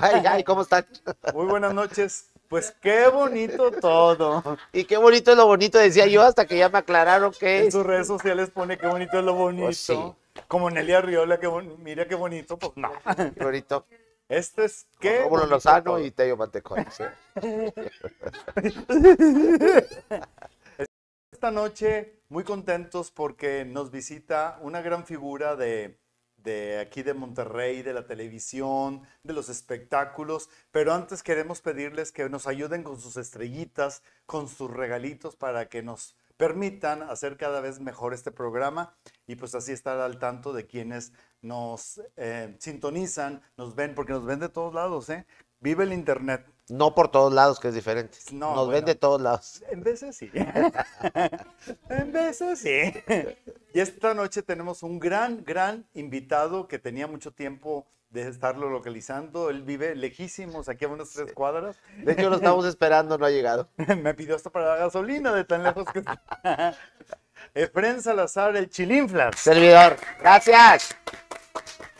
Ay, ay, ¿cómo están? Muy buenas noches. Pues qué bonito todo. Y qué bonito es lo bonito, decía yo, hasta que ya me aclararon que En sus redes sociales pone qué bonito es lo bonito. Pues sí. Como Nelly Arriola, que mira qué bonito. Pues no. Qué bonito. Este es qué. Rómulo Lozano todo. y Tello Mantecón. ¿sí? Esta noche muy contentos porque nos visita una gran figura de, de aquí de Monterrey, de la televisión, de los espectáculos, pero antes queremos pedirles que nos ayuden con sus estrellitas, con sus regalitos para que nos permitan hacer cada vez mejor este programa y pues así estar al tanto de quienes nos eh, sintonizan, nos ven, porque nos ven de todos lados, ¿eh? Vive el Internet. No por todos lados, que es diferente. No, Nos ven de todos lados. En veces sí. en veces sí. Y esta noche tenemos un gran, gran invitado que tenía mucho tiempo de estarlo localizando. Él vive lejísimos, aquí a unas tres cuadras. De hecho, lo estamos esperando, no ha llegado. Me pidió hasta para la gasolina de tan lejos que está. Efren Salazar, el Chilinflas. Servidor, gracias.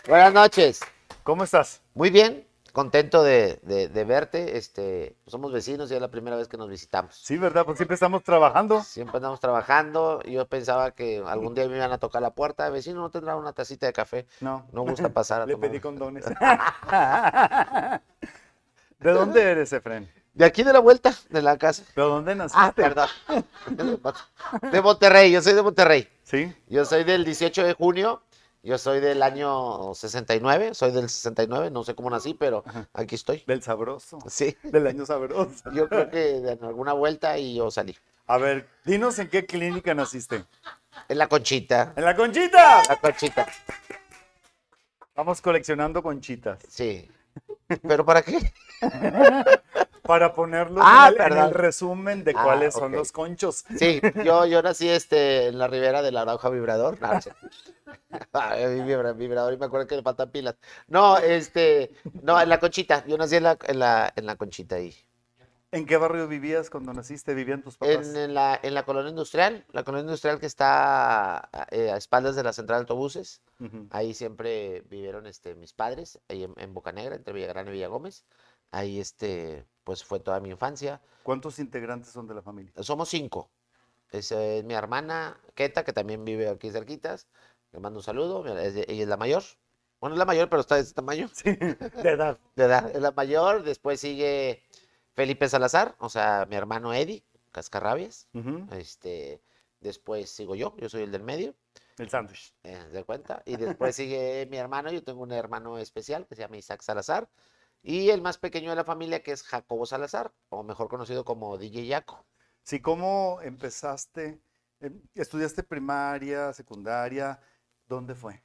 Buenas noches. ¿Cómo estás? Muy bien, contento de, de- de verte. Este, somos vecinos y es la primera vez que nos visitamos. Sí, ¿verdad? Pues siempre estamos trabajando. Siempre andamos trabajando. Yo pensaba que algún día me iban a tocar la puerta. Vecino, ¿no tendrá una tacita de café? No. No gusta pasar a Le tomar. pedí condones. ¿De dónde eres, Efren? De aquí de la vuelta, de la casa. ¿De dónde naciste? Ah, perdón. De Monterrey, yo soy de Monterrey. Sí. Yo soy del 18 de junio. Yo soy del año 69. Soy del 69. No sé cómo nací, pero aquí estoy. Del sabroso. Sí. Del año sabroso. Yo creo que en alguna vuelta y yo salí. A ver, dinos en qué clínica naciste. En la conchita. ¡En la conchita! La conchita. Vamos coleccionando conchitas. Sí. ¿Pero para qué? Para ponerlos Ah, en, el, en perdón. el resumen de Ah, cuáles son los conchos. Sí, yo, yo nací este, en la ribera de la Arauja Vibrador. No, no vibrador y me acuerdo que le faltan pilas. No, este, no, en la conchita. Yo nací en la, en la, en la conchita ahí. ¿En qué barrio vivías cuando naciste? ¿Vivían tus papás? En, en la, en la colonia industrial, la colonia industrial que está eh, a espaldas de la central de autobuses. Ahí siempre vivieron este, mis padres, ahí en, en Bocanegra, entre Villagrán y Villagómez. Ahí este, pues fue toda mi infancia. ¿Cuántos integrantes son de la familia? Somos cinco. Es mi hermana, Keta, que también vive aquí cerquitas. Le mando un saludo. es ella es la mayor. Bueno, es la mayor, pero está de este tamaño. Sí, de edad. De edad, es la mayor. Después sigue Felipe Salazar, o sea, mi hermano Eddie, Cascarrabias. Este, después sigo yo, yo soy el del medio, El sándwich. eh, ¿se da cuenta? Y después sigue mi hermano, yo tengo un hermano especial que se llama Isaac Salazar. Y el más pequeño de la familia, que es Jacobo Salazar, o mejor conocido como DJ Yaco. Sí, ¿cómo empezaste? Em, ¿Estudiaste primaria, secundaria? ¿Dónde fue?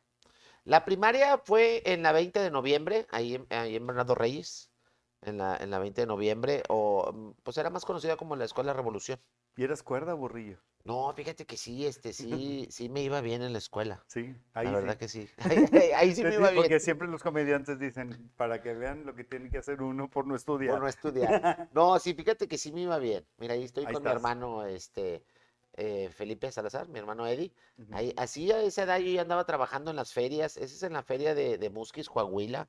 La primaria fue en la 20 de noviembre, ahí en, ahí en Bernardo Reyes, en la, en la 20 de noviembre, o mm, pues era más conocida como la Escuela Revolución. ¿Y eras cuerda, burrillo? No, fíjate que sí, este, sí, sí me iba bien en la escuela. Sí, ahí la verdad sí. que sí. Ahí, ahí- ahí sí me iba bien. porque siempre los comediantes dicen, para que vean lo que tiene que hacer uno por no estudiar. Por no estudiar. No, sí, fíjate que sí me iba bien. Mira, ahí estoy Ahí con mi hermano, este, eh, Felipe Salazar, mi hermano Eddie. Ujú, Ahí, así a esa edad yo ya andaba trabajando en las ferias. Ese es en la feria de, de Musquis, Coahuila.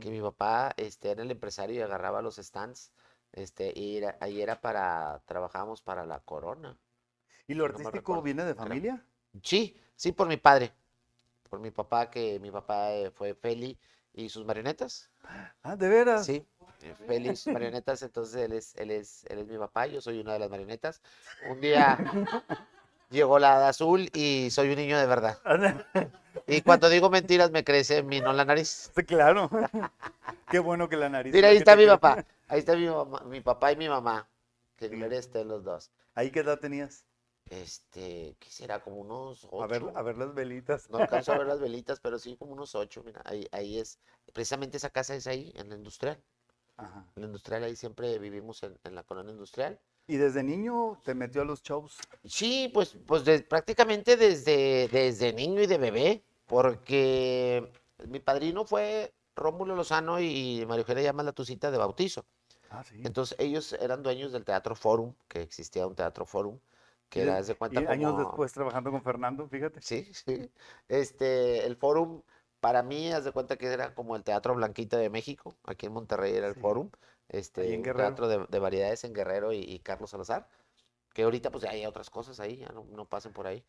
que mi papá este, era el empresario y agarraba los stands. Este, y era- ahí era para, trabajábamos para la corona. ¿Y lo no artístico viene de creo. familia? Sí, sí, por mi padre. Por mi papá, que mi papá eh, fue Feli y sus marionetas. Ah, ¿de veras? Sí, eh, sus marionetas. Entonces él es, él es, él es mi papá, yo soy una de las marionetas. Un día llegó la hada azul y soy un niño de verdad. Y cuando digo mentiras me crece en mí, no la nariz. Claro. Qué bueno que la nariz. Mira, ahí está mi crece. papá. Ahí está mi, mamá- mi papá y mi mamá. Que gloria estén los dos. ¿Ahí qué edad tenías? Este, ¿qué será? Como unos ocho. A ver, a ver las velitas. No alcanzo a ver las velitas, pero sí como unos ocho. Mira, ahí, ahí es. Precisamente esa casa es ahí, en la industrial. Ajá. En la industrial, ahí siempre vivimos en, en la colonia industrial. ¿Y desde niño te metió a los shows? Sí, pues, pues de- prácticamente desde, desde niño y de bebé, porque mi padrino fue Rómulo Lozano y María Eugenia llama la Tucita de bautizo. Ah, sí. Entonces ellos eran dueños del Teatro Forum, que existía un Teatro Forum, que era, de cuenta, y años como- después trabajando con Fernando, fíjate. Sí, sí. Este, el Forum para mí, haz de cuenta que era como el Teatro Blanquita de México, aquí en Monterrey era el Sí. Forum, este, en teatro de, de variedades en Guerrero y, y Carlos Salazar, que ahorita pues ya hay otras cosas ahí, ya no, no pasen por ahí.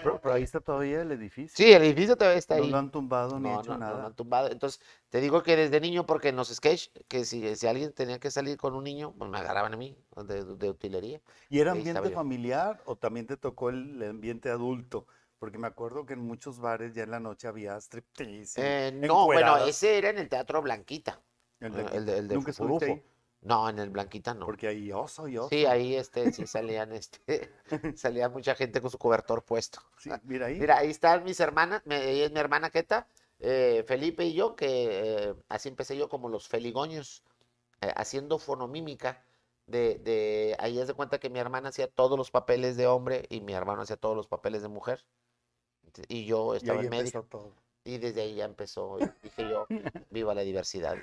Pero, pero ahí está todavía el edificio. Sí, el edificio todavía está no ahí. lo han tumbado ni No, hecho no, no nada. lo han tumbado. Entonces, te digo que desde niño, porque en los sketch, que si, si alguien tenía que salir con un niño, pues me agarraban a mí, de, de utilería. ¿Y era ambiente familiar o también te tocó el ambiente adulto? Porque me acuerdo que en muchos bares ya en la noche había striptease. Eh, no, bueno, ese era en el Teatro Blanquita. El de- el de, el de ¿Nunca estuviste Furufo. ahí? No, en el Blanquita no. Porque ahí oso y oso. Sí, ahí este, sí salían, este, salía mucha gente con su cobertor puesto. Sí, mira ahí. Mira, ahí están mis hermanas, me- ella es mi hermana Queta, eh, Felipe y yo, que eh, así empecé yo como los feligoños, eh, haciendo fonomímica. De, de, ahí es de cuenta que mi hermana hacía todos los papeles de hombre y mi hermano hacía todos los papeles de mujer. Y yo y estaba ahí en medio. empezó todo. Y desde ahí ya empezó, y dije yo, viva la diversidad.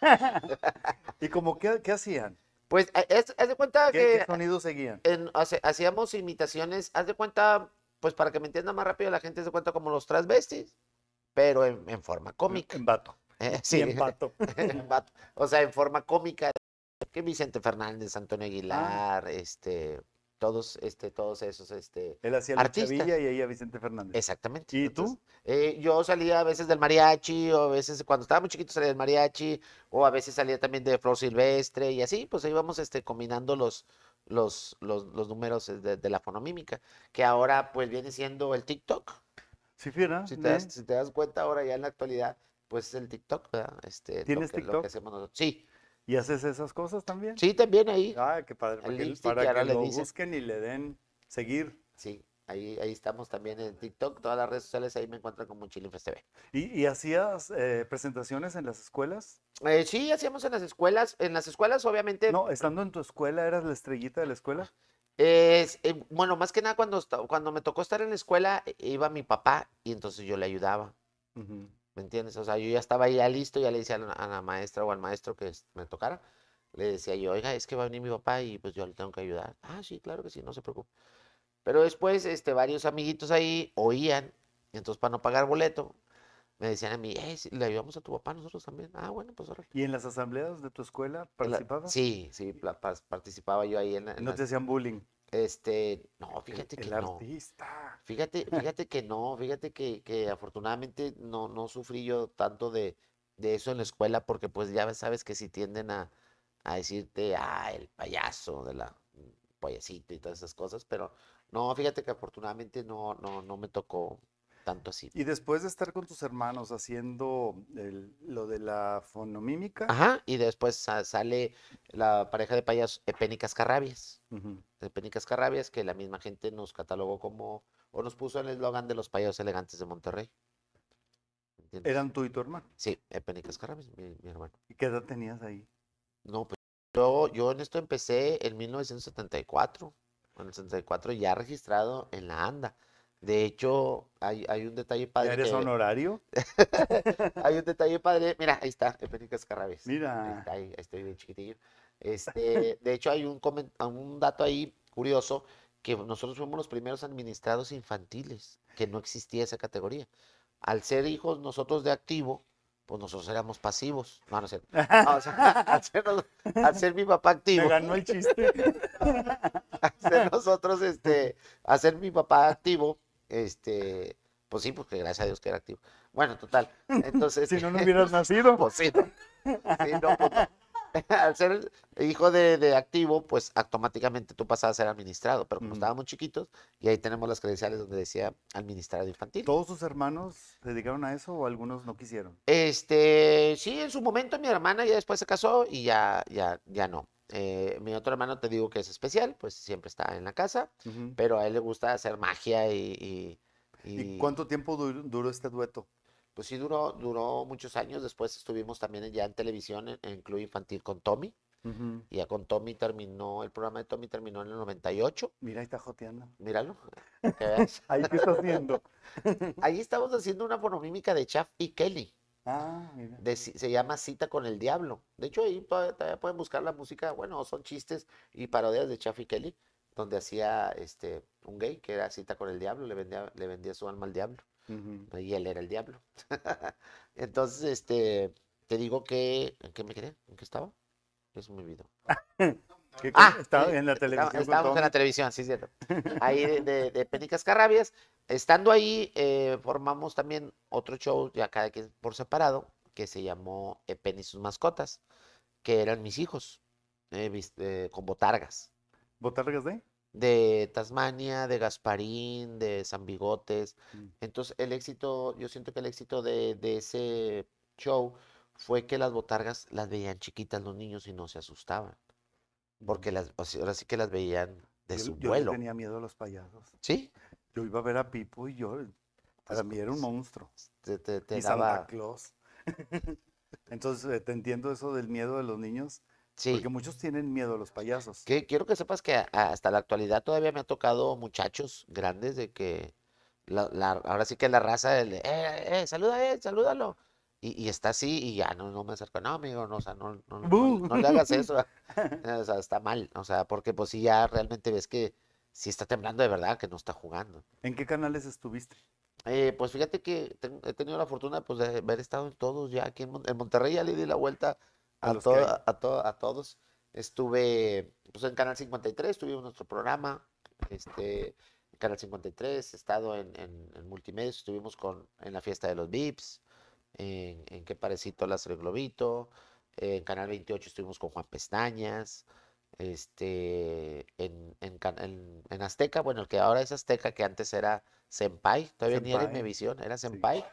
¿Y como qué, qué hacían? Pues, eh, es- haz de cuenta ¿Qué, que qué sonidos seguían? en- hacíamos imitaciones, haz de cuenta, pues para que me entienda más rápido la gente se cuenta como los transvestis, pero en, en forma cómica. En vato. Eh, Sí, sí, en vato. en vato. O sea, en forma cómica. Que Vicente Fernández, Antonio Ah. Aguilar, este, todos, este, todos esos, este, Él hacía Artistas. Villa y ella Vicente Fernández. exactamente. ¿Y tú? Entonces, eh, yo salía a veces del mariachi, o a veces cuando estaba muy chiquito salía del mariachi, o a veces salía también de Flor Silvestre, y así, pues íbamos este, combinando los, los, los, los números eh, de, de la fonomímica, que ahora pues viene siendo el TikTok. Sí, fiera. Si te, das, si te das cuenta ahora ya en la actualidad, pues es el TikTok, ¿verdad? Este, lo ¿Tienes que- lo que TikTok? hacemos nosotros. Sí, ¿Y haces esas cosas también? sí, también ahí. Ah, qué padre. Para que, para que lo dicen. busquen y le den seguir. Sí, ahí, ahí estamos también en TikTok, todas las redes sociales, ahí me encuentran como Chilinfest TV. ¿Y, y hacías eh, presentaciones en las escuelas? Eh, sí, hacíamos en las escuelas. En las escuelas, obviamente, No, estando en tu escuela, ¿eras la estrellita de la escuela? es, eh, bueno, más que nada cuando, cuando me tocó estar en la escuela, eh, iba mi papá y entonces yo le ayudaba, Ujú. ¿Me entiendes? O sea, yo ya estaba ahí ya listo, ya le decía a la, a la maestra o al maestro que me tocara, le decía yo, oiga, es que va a venir mi papá y pues yo le tengo que ayudar. Ah, sí, claro que sí, no se preocupe. Pero después, este, varios amiguitos ahí oían, y entonces para no pagar boleto, me decían a mí, eh, sí, le ayudamos a tu papá, nosotros también. Ah, bueno, pues ahora. ¿Y en las asambleas de tu escuela participabas? Sí, sí, participaba yo ahí en, la- en No las- te hacían bullying. Este, no, fíjate el que no. Fíjate, fíjate que no, fíjate que, que afortunadamente no, no sufrí yo tanto de, de eso en la escuela, porque pues ya sabes que si tienden a, a decirte, ah, el payaso de la payasito y todas esas cosas, pero no, fíjate que afortunadamente no, no, no me tocó tanto así. Y después de estar con tus hermanos haciendo el- lo de la fonomímica, Ajá, y después sa- sale la pareja de payasos, Epénicas Carrabias. ujú, Epénicas Carrabias, que la misma gente nos catalogó como, o nos puso el eslogan de los payasos elegantes de Monterrey. ¿Entiendes? eran tú y tu hermano. Sí, Epénicas Carrabias, mi, mi hermano. ¿Y qué edad tenías ahí? No, pues yo, yo en esto empecé en 1974. En el 74 ya registrado en la ANDA. De hecho, hay, hay un detalle ¿Ya padre. eres que- honorario? hay un detalle padre. Mira, ahí está, Epénicas Carrabias. Ahí Mira. está, ahí, ahí estoy bien chiquitillo. Este, de hecho, hay un, comen- un dato ahí curioso que nosotros fuimos los primeros administrados infantiles, que no existía esa categoría. Al ser hijos nosotros de activo, pues nosotros éramos pasivos. No, no es cierto. No, o sea, al, ser, nos- al ser mi papá Me activo, ganó el chiste. al ser nosotros, este, al ser mi papá activo, este, pues sí, porque gracias a Dios que era activo. Bueno, total. Entonces, si no, no hubieras nacido. pues sí, no. Sí, no, pues. Al ser hijo de, de activo, pues automáticamente tú pasabas a ser administrado, pero como estábamos chiquitos, y ahí tenemos las credenciales donde decía administrado infantil. ¿Todos tus hermanos se dedicaron a eso o algunos no quisieron? Este, sí, en su momento mi hermana ya después se casó y ya, ya, ya no. Eh, mi otro hermano te digo que es especial, pues siempre está en la casa, pero a él le gusta hacer magia y, y, ¿Y y, cuánto tiempo du- duró este dueto? pues sí duró, duró muchos años. Después estuvimos también ya en televisión en, en Club Infantil con Tommy. Y ya con Tommy terminó, el programa de Tommy terminó en el 98. Mira, ahí está joteando. Míralo. veas. ¿Ahí qué está haciendo? Ahí estamos haciendo una fonomímica de Chaff y Kelly. Ah, mira. de se llama Cita con el Diablo. De hecho, ahí todavía, pueden buscar la música. Bueno, son chistes y parodias de Chaff y Kelly, donde hacía este, un gay que era Cita con el Diablo, le vendía, le vendía su alma al diablo. Y él era el diablo. Entonces, este, te digo que, ¿en qué me quedé? ¿En qué estaba? Eso me olvidó. ah, estaba en la televisión. Estábamos en la televisión, sí, cierto. Ahí de, de, Pénicas Carrabias. Estando ahí, eh, formamos también otro show, ya cada quien por separado, que se llamó Pen y sus mascotas, que eran mis hijos, eh, con botargas. ¿Botargas de? De Tasmania, de Gasparín, de San Bigotes. Mm. Entonces, el éxito, yo siento que el éxito de, de ese show fue que las botargas las veían chiquitas los niños y no se asustaban. Porque las, ahora sí que las veían de su vuelo. Yo tenía miedo a los payasos. ¿Sí? Yo iba a ver a Pipo y yo, para mí era un monstruo. Te, te, y Santa Claus. Entonces, eh, te entiendo eso del miedo de los niños. Sí. Porque muchos tienen miedo a los payasos. Que, quiero que sepas que hasta la actualidad todavía me ha tocado muchachos grandes de que la, ahora sí que la raza, el de, eh, eh, saluda, eh, salúdalo. Y, está así y ya no, no me acerco, no, amigo, no, o sea, no, no, no, le hagas eso, o sea, está mal, o sea, porque pues sí ya realmente ves que sí está temblando de verdad, que no está jugando. ¿En qué canales estuviste? Eh, pues fíjate que he tenido la fortuna pues, de haber estado en todos ya aquí en, Monterrey, ya le di la vuelta a, a, a, a, todos. Estuve pues, en Canal 53, tuvimos nuestro programa, este, en Canal 53, he estado en, en, en multimedia, estuvimos con, en la fiesta de los VIPs, en, en Qué Parecito las el Globito, en Canal 28 estuvimos con Juan Pestañas, este, en, en, en, Azteca, bueno, el que ahora es Azteca, que antes era Senpai, todavía ni era mi visión, era Senpai,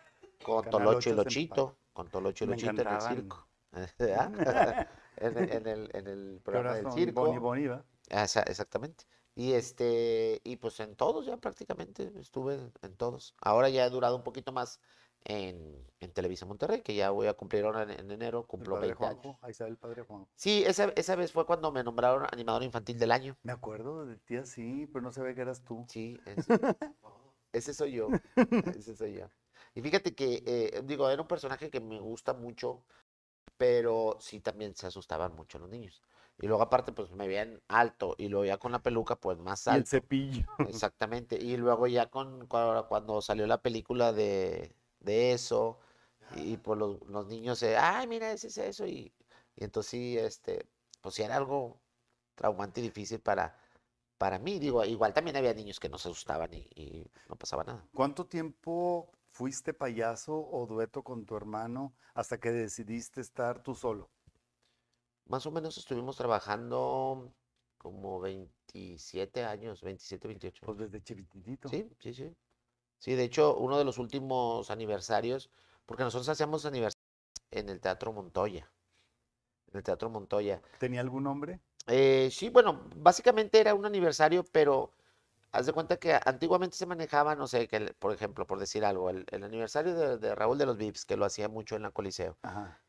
con Tolocho y Lochito, con Tolocho y Lochito en el circo. en, en, el, en el programa del circo. Boni exactamente. Y este, y pues en todos ya prácticamente estuve en todos. Ahora ya he durado un poquito más en, en Televisa Monterrey, que ya voy a cumplir ahora en, enero, cumplo 20 años. Ahí está el padre Juan. Sí, esa, esa vez fue cuando me nombraron animador infantil del año. Me acuerdo de ti así, pero no ve que eras tú. Sí, ese, soy yo, ese soy yo. Y fíjate que, eh, digo, era un personaje que me gusta mucho, pero sí también se asustaban mucho los niños. Y luego aparte, pues me veían alto y luego ya con la peluca, pues más alto. Y el cepillo. Exactamente. Y luego ya con cuando salió la película de de eso. Y pues los, los niños se, ay, mira, ese es eso. Y, y entonces sí, este, pues sí era algo traumante y difícil para, para mí. Digo, igual también había niños que no se asustaban y, no pasaba nada. ¿Cuánto tiempo fuiste payaso o dueto con tu hermano hasta que decidiste estar tú solo? Más o menos estuvimos trabajando como 27 años, 27, 28. Pues desde chiquitito. Sí, sí, sí. Sí, de hecho, uno de los últimos aniversarios, porque nosotros hacíamos aniversarios en el Teatro Montoya. En el Teatro Montoya. ¿Tenía algún nombre? Eh, sí, bueno, básicamente era un aniversario, pero haz de cuenta que antiguamente se manejaba, no sé, que por ejemplo, por decir algo, el, aniversario de, Raúl de los Vips, que lo hacía mucho en la Coliseo.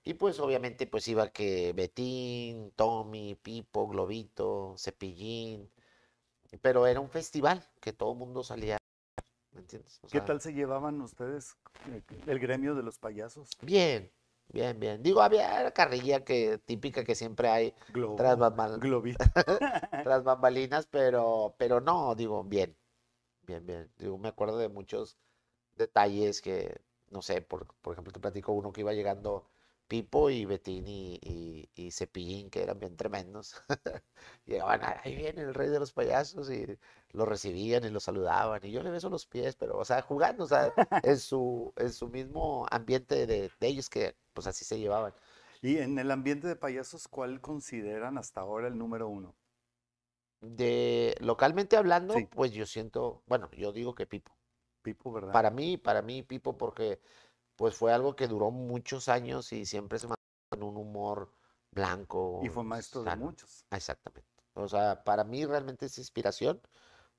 Y pues obviamente pues iba que Betín, Tommy, Pipo, Globito, Cepillín, pero era un festival que todo el mundo salía ¿Qué tal se llevaban ustedes, eh, el gremio de los payasos? Bien, bien, bien. Digo, había la carrilla que, típica que siempre hay tras, tras bambalinas, pero, pero no, digo, bien, bien, bien. Digo, me acuerdo de muchos detalles que, no sé, por, por ejemplo, te platico uno que iba llegando Pipo y Betín y, y, Cepillín, que eran bien tremendos. Llegaban, ahí viene el rey de los payasos y lo recibían y lo saludaban. Y yo le beso los pies, pero, o sea, jugando, o sea, en su, en su mismo ambiente de, ellos que, pues así se llevaban. Y en el ambiente de payasos, ¿cuál consideran hasta ahora el número uno? De localmente hablando, pues yo siento, bueno, yo digo que Pipo. Pipo, ¿verdad? Para mí, para mí, Pipo, porque pues fue algo que duró muchos años y siempre se mantuvo en un humor blanco. Y fue maestro de muchos. Exactamente. O sea, para mí realmente es inspiración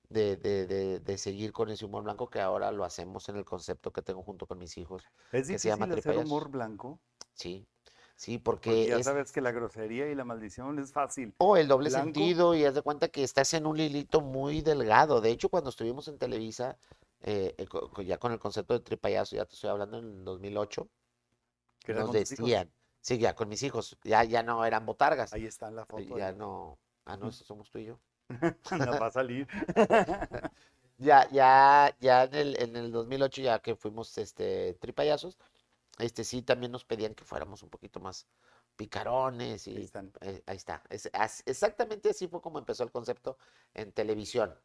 de, de, de, seguir con ese humor blanco que ahora lo hacemos en el concepto que tengo junto con mis hijos. ¿Es difícil se llama hacer humor blanco? Sí, sí, porque... ya sabes que la grosería y la maldición es fácil. O el doble sentido y haz de cuenta que estás en un hilito muy delgado. De hecho, cuando estuvimos en Televisa, eh, eh, ya con el concepto de tripayazo, ya te estoy hablando en el 2008, nos decían, sí, ya con mis hijos, ya, ya no eran botargas. Ahí está la foto. Ya no, ah, no, somos tú y yo. no va a salir. ya, ya, ya en el, en el 2008, ya que fuimos este, tripayazos, este sí también nos pedían que fuéramos un poquito más picarones y Ahí están. eh, ahí está. Es- as- exactamente así fue como empezó el concepto en televisión,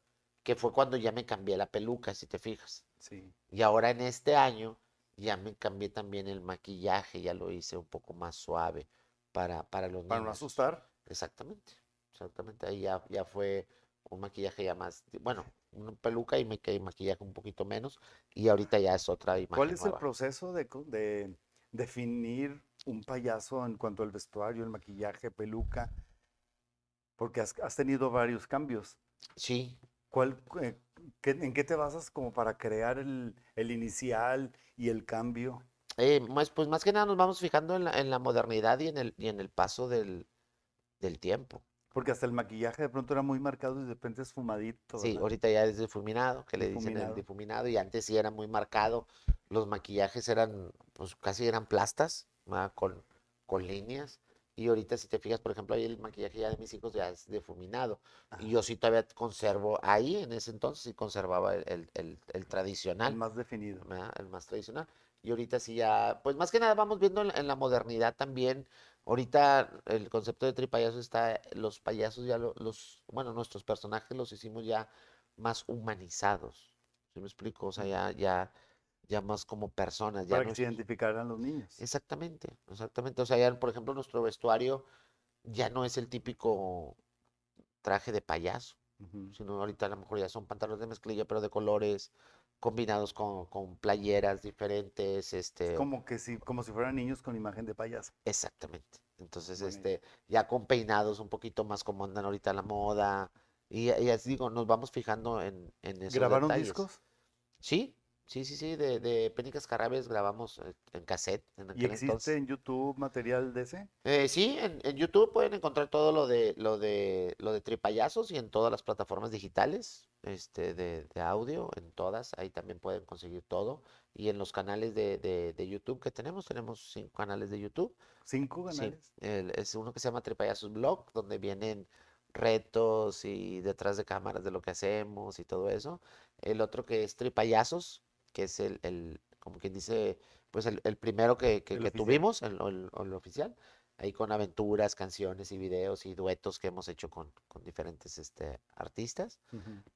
que fue cuando ya me cambié la peluca, si te fijas. Sí. Y ahora en este año ya me cambié también el maquillaje, ya lo hice un poco más suave para, para los Para no asustar. Exactamente, exactamente. Ahí ya, ya fue un maquillaje ya más, bueno, una peluca y me y maquillaje un poquito menos. Y ahorita ya es otra imagen ¿Cuál es el proceso de, de definir un payaso en cuanto al vestuario, el maquillaje, peluca? Porque has, has tenido varios cambios. Sí, ¿Cuál, eh, qué- ¿En qué te basas como para crear el, el inicial y el cambio? eh, más, pues más que nada nos vamos fijando en la, en la modernidad y en el, y en el paso del, del tiempo. Porque hasta el maquillaje de pronto era muy marcado y de repente es fumadito, Sí, ¿verdad? ahorita ya es difuminado, que le dicen el Difuminado. difuminado, y antes sí era muy marcado. Los maquillajes eran, pues casi eran plastas, ¿verdad? Con, con líneas. Y ahorita si te fijas, por ejemplo, ahí el maquillaje ya de mis hijos ya es difuminado. Y yo sí todavía conservo, ahí en ese entonces sí conservaba el, el- el- el El tradicional, más definido. ¿verdad? El más tradicional. Y ahorita sí ya, pues más que nada vamos viendo en, la- en la modernidad también. Ahorita el concepto de tripayaso está, los payasos ya lo- los, bueno, nuestros personajes los hicimos ya más humanizados. ¿Sí me explico? O sea, ya, ya, ya más como personas. Ya Para que se identificaran los niños. Exactamente, exactamente. O sea, ya, por ejemplo, nuestro vestuario ya no es el típico traje de payaso sino ahorita a lo mejor ya son pantalones de mezclilla, pero de colores, combinados con, con playeras diferentes, este, Es como que si, como si fueran niños con imagen de payaso. exactamente. Entonces, este, ya con peinados un poquito más como andan ahorita la moda, y, y así digo, nos vamos fijando en, en esos ¿Grabaron detalles. discos? Sí, sí, sí, sí, de, de Pénicas Carrabes grabamos eh, en cassette en ¿Y existe entonces. en YouTube material de ese? Eh, sí, en, en YouTube pueden encontrar todo lo de lo de lo de Tripayazos y en todas las plataformas digitales, este, de, de audio, en todas, ahí también pueden conseguir todo. Y en los canales de, de- de YouTube que tenemos, tenemos cinco canales de YouTube. ¿Cinco Sí, canales? el- es uno que se llama Tripayazos Blog, donde vienen retos y detrás de cámaras de lo que hacemos y todo eso. El otro que es Tripayazos, que es el, el como quien dice, pues el, el primero que, que- El que oficial. tuvimos, el, el- oficial, ahí con aventuras, canciones y videos y duetos que hemos hecho con, con diferentes este, artistas.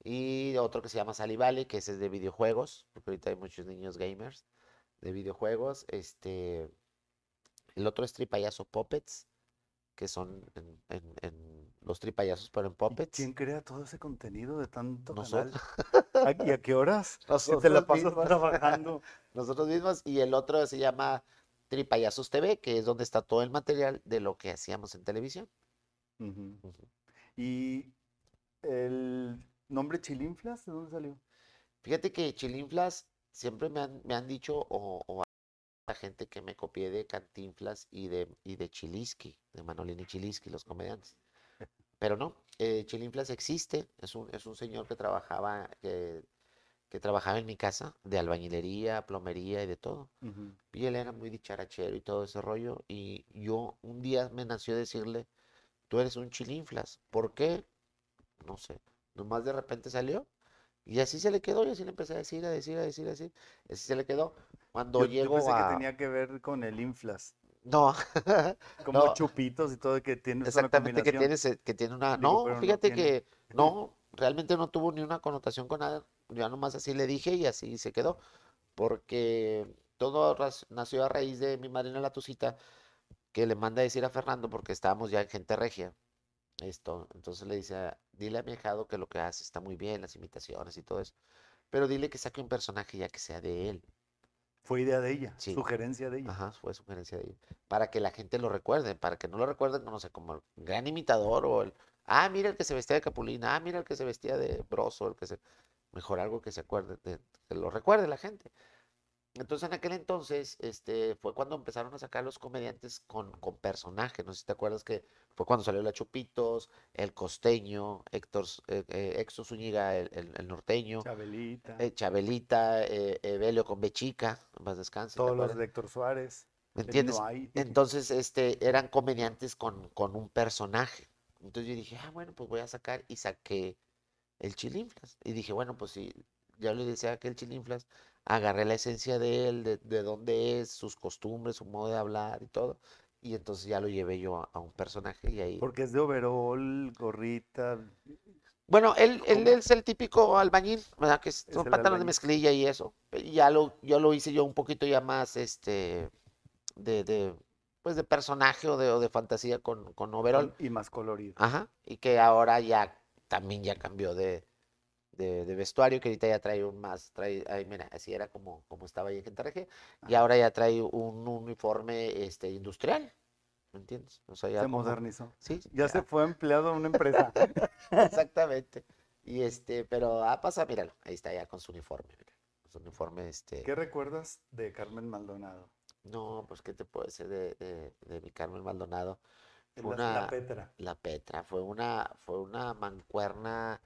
Y otro que se llama Sally Valley, que ese es de videojuegos, porque ahorita hay muchos niños gamers de videojuegos. Este, el otro es Tripayazo Puppets, que son en, en- en los tripayazos, pero en ¿Y Puppets. ¿Quién crea todo ese contenido de tanto Nosotros. canal? ¿A- ¿Y a qué horas? Te Nosotros la pasas mismos. trabajando. Nosotros mismos. Y el otro se llama Tripayazos TV, que es donde está todo el material de lo que hacíamos en televisión. ¿Y el nombre Chilinflas de dónde salió? Fíjate que Chilinflas siempre me han, me han dicho, o, o a la gente que me copié de Cantinflas y de, y de Chiliski, de Manolini Chiliski, los comediantes. Pero no, eh, Chilinflas existe, es un, es un señor que trabajaba, que, que trabajaba en mi casa, de albañilería, plomería y de todo. Y él era muy dicharachero y todo ese rollo. Y yo un día me nació decirle, tú eres un chilinflas. ¿Por qué? No sé. Nomás de repente salió. Y así se le quedó. Y así le empecé a decir, a decir, a decir, a decir. Así se le quedó. Cuando Yo, yo llego pensé a... que tenía que ver con el inflas, No, como No. chupitos y todo, que tienes una exactamente que tiene, que tiene una... Digo, No, fíjate tiene. que no, realmente no tuvo ni una connotación con nada. Ya nomás así le dije y así se quedó. Porque todo nació a raíz de mi madrina la Tucita, que le manda a decir a Fernando, porque estábamos ya en gente regia, esto. Entonces le dice, dile a mi ahijado que lo que hace está muy bien, las imitaciones y todo eso. Pero dile que saque un personaje ya que sea de él. Fue idea de ella, Sí. sugerencia de ella. Ajá, fue sugerencia de ella. Para que la gente lo recuerde, para que no lo recuerden, no sé, como el gran imitador o el, ah, mira el que se vestía de Capulina, ah, mira el que se vestía de Broso, el que se, mejor algo que se acuerde, de- que lo recuerde la gente. Entonces en aquel entonces, este, fue cuando empezaron a sacar los comediantes con, con personajes, no sé si te acuerdas que fue cuando salió la Chupitos, el costeño, Héctor, eh, eh, Exo Zúñiga, el, el- el norteño, Chabelita, eh, Chabelita, eh, Evelio con Bechica, más descanse, ¿te todos los de Héctor Suárez. ¿Me entiendes? Entonces, este, eran comediantes con, con un personaje. Entonces yo dije, ah, bueno, pues voy a sacar y saqué el chilinflas. Y dije, bueno, pues si ya le decía que el chilinflas, agarré la esencia de él, de, de dónde es, sus costumbres, su modo de hablar y todo. Y entonces ya lo llevé yo a, a un personaje y ahí... Porque es de overall, gorrita. Bueno, él, él es el típico albañil, ¿verdad? Que son pantalones de mezclilla y eso. Y ya lo, yo lo hice yo un poquito ya más, este, de, de, pues de personaje o de, o de fantasía con, con overall. y más colorido. Ajá. Y que ahora ya también ya cambió de, de, de vestuario, que ahorita ya trae un más, trae, ay, mira, así era como, como estaba ahí en Regia, y ahora ya trae un uniforme, este, industrial, ¿me entiendes? O sea, ya Se como- modernizó. Sí, Ya se fue empleado en una empresa. Exactamente. Y este, pero ah, pasa, míralo, ahí está ya con su uniforme, mira, con su uniforme, este, ¿Qué recuerdas de Carmen Maldonado? no, pues, ¿qué te puedo decir de, de, de mi Carmen Maldonado? Fue La, la una, Petra. la Petra, fue una, fue una mancuerna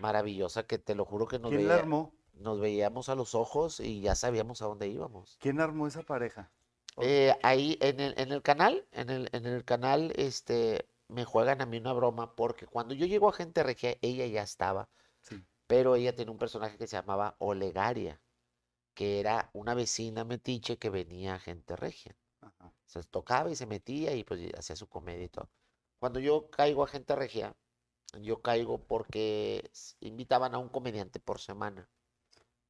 maravillosa que te lo juro que nos ¿Quién la veía- armó? nos veíamos a los ojos y ya sabíamos a dónde íbamos. ¿Quién armó esa pareja? Eh, ahí en el, en el canal, en el, en el canal, este, me juegan a mí una broma porque cuando yo llego a Gente Regia, ella ya estaba, Sí. pero ella tenía un personaje que se llamaba Olegaria, que era una vecina metiche que venía a Gente Regia. Ajá. Se tocaba y se metía y pues hacía su comedia y todo. Cuando yo caigo a Gente Regia, yo caigo porque invitaban a un comediante por semana.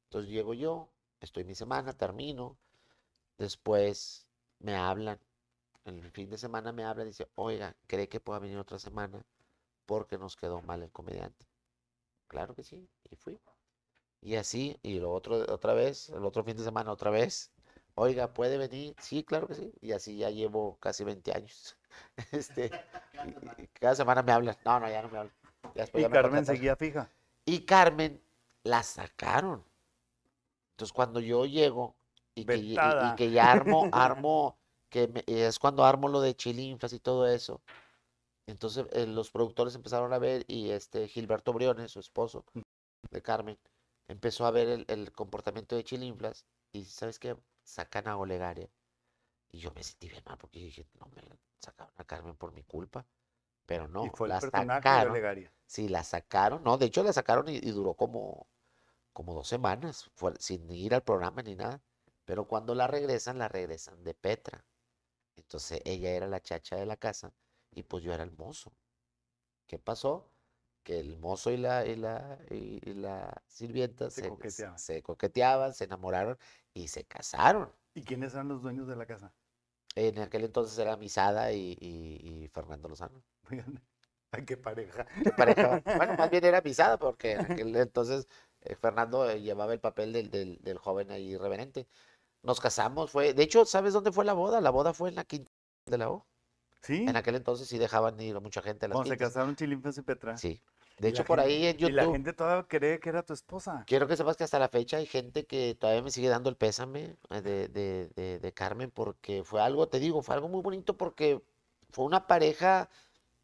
Entonces llego yo, estoy mi semana, termino, después me hablan, el fin de semana me hablan y dice, oiga, ¿cree que pueda venir otra semana? Porque nos quedó mal el comediante. Claro que sí, y fui. Y así, y lo otro, otra vez, el otro fin de semana otra vez. Oiga, ¿puede venir? Sí, claro que sí. Y así ya llevo casi 20 años. Este, y- y cada semana me hablan. No, no, ya no me hablan. Ya después Y ya Carmen seguía fija. Y Carmen la sacaron. Entonces cuando yo llego y que, y- ya armo, armo, que me- es cuando armo lo de Chilinflas y todo eso. Entonces eh, los productores empezaron a ver y este Gilberto Briones, su esposo de Carmen, empezó a ver el, el comportamiento de Chilinflas y ¿sabes qué? Sacan a Olegaria. Y yo me sentí bien mal porque dije, no me sacaron a Carmen por mi culpa. Pero no, y fue el la de sacaron. Olegaria. Sí, la sacaron, no, de hecho la sacaron y, y duró como, como dos semanas, fue- sin ir al programa ni nada. Pero cuando la regresan, la regresan de Petra. Entonces ella era la chacha de la casa y pues yo era el mozo. ¿Qué pasó? Que el mozo y la, y la, y, y la sirvienta Se se, coqueteaban. se coqueteaban, se enamoraron y se casaron. ¿Y quiénes eran los dueños de la casa? En aquel entonces era Misada y, y- y Fernando Lozano. Ay, qué pareja. qué pareja. Bueno, más bien era Misada, porque en aquel entonces eh, Fernando eh, llevaba el papel del, del, del joven ahí irreverente. Nos casamos, fue, de hecho, ¿sabes dónde fue la boda? La boda fue en la quinta de la O. ¿Sí? En aquel entonces sí dejaban ir a mucha gente a las Cuando se casaron Chilinflas y Petra. Sí. De Y hecho, por gente- ahí en Y la YouTube, gente todavía cree que era tu esposa. quiero que sepas que hasta la fecha hay gente que todavía me sigue dando el pésame eh, de, de, de, de Carmen porque fue algo, te digo, fue algo muy bonito porque fue una pareja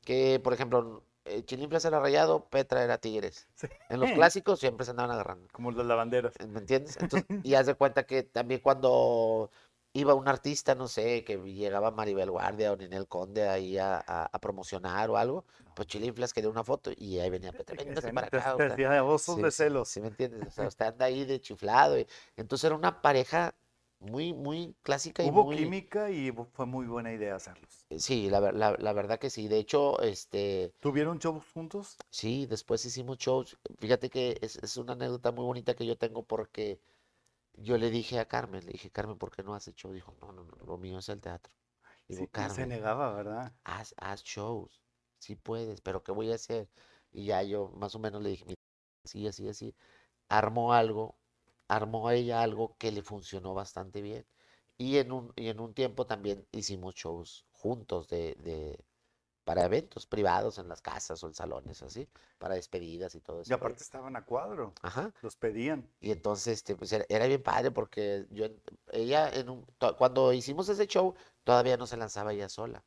que, por ejemplo, eh, Chilinflas era Rayado, Petra era Tigres. Sí. En los clásicos siempre se andaban agarrando. Como las lavanderas. ¿Me entiendes? Entonces, y haz de cuenta que también cuando iba un artista, no sé, que llegaba Maribel Guardia o Ninel Conde ahí a, a- a promocionar o algo, pues Chilinflas quería una foto y ahí venía Petra, véngase para Te, acá. te usted". hacía osos Sí, de celos. ¿Sí me entiendes? O sea, usted anda ahí de chiflado. y- entonces era una pareja muy, muy clásica y Hubo muy... química y fue muy buena idea hacerlos. Sí, la, la, la verdad que sí. De hecho, este... ¿Tuvieron shows juntos? Sí, después hicimos shows. Fíjate que es, es una anécdota muy bonita que yo tengo porque yo le dije a Carmen, le dije, Carmen, ¿por qué no haces show? Dijo, no, no, no, lo mío es el teatro. Digo, Sí, no se Carmen, negaba, ¿verdad? haz, haz shows, sí puedes, pero ¿qué voy a hacer? Y ya yo más o menos le dije, "Mira, así, así, así. Armó algo, armó a ella algo que le funcionó bastante bien. Y en un, y en un tiempo también hicimos shows juntos de, de, para eventos privados en las casas o en salones, así, para despedidas y todo Y eso. aparte estaban a cuadro, Ajá. los pedían. Y entonces, este, pues era, era bien padre porque yo, ella, en un, to- cuando hicimos ese show, todavía no se lanzaba ella sola.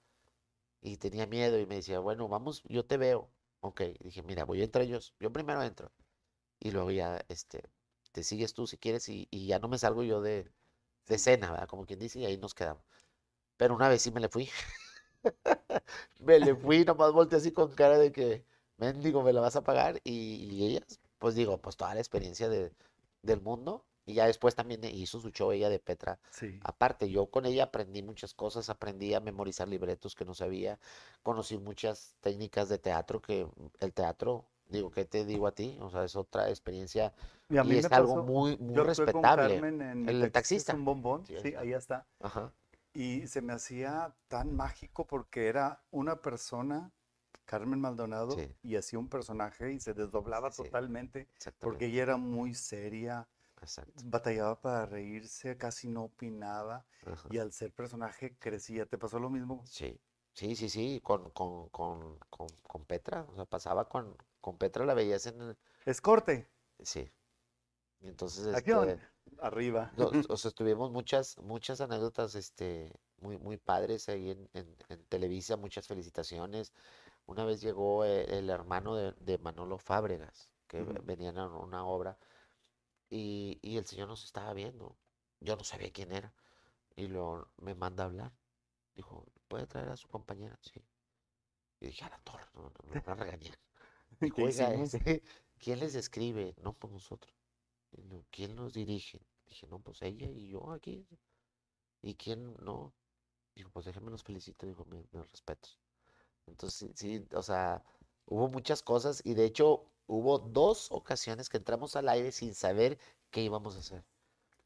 Y tenía miedo y me decía, bueno, vamos, yo te veo. Ok, dije, mira, voy a entrar yo, yo primero entro. Y luego ya, este, te sigues tú si quieres y, y ya no me salgo yo de, de escena, ¿verdad? Como quien dice, y ahí nos quedamos. Pero una vez sí me le fui. Me le fui, nomás volteé así con cara de que, mendigo, me la vas a pagar. Y, y ellas, pues digo, pues toda la experiencia de, del mundo. Y ya después también hizo su show ella de Petra. Sí. Aparte, yo con ella aprendí muchas cosas, aprendí a memorizar libretos que no sabía, conocí muchas técnicas de teatro que el teatro, digo, ¿qué te digo a ti? O sea, es otra experiencia Y a mí y me es algo muy, muy yo respetable. En El Taxista es un bombón, Sí, sí, ahí está. Ajá, Y se me hacía tan mágico porque era una persona, Carmen Maldonado, Sí. y hacía un personaje y se desdoblaba Sí, totalmente porque ella era muy seria, exacto, batallaba para reírse, casi no opinaba ajá. y al ser personaje crecía. ¿Te pasó lo mismo? Sí, sí, sí, sí, con, con, con, con, Petra, o sea, pasaba con, con Petra, la veías en el, Es corte, sí. Y entonces, este, arriba. no, o sea, tuvimos muchas, muchas anécdotas, este, muy, muy padres ahí en, en, en Televisa, muchas felicitaciones. Una vez llegó eh, el hermano de, de Manolo Fábregas, que venían a una obra, y, y el señor nos estaba viendo. Yo no sabía quién era. Y lo, me manda a hablar. Dijo, ¿puede traer a su compañera? Sí. Y dije, a la torre, no, no, me van a regañar. Dijo, este, ¿quién les escribe? No, pues nosotros. ¿Quién nos dirige? Dije, no, pues ella y yo aquí. ¿Y quién no? Dijo, pues déjenme los felicito, dijo, mis, mis respetos. Entonces, sí, sí, o sea, hubo muchas cosas y de hecho hubo dos ocasiones que entramos al aire sin saber qué íbamos a hacer.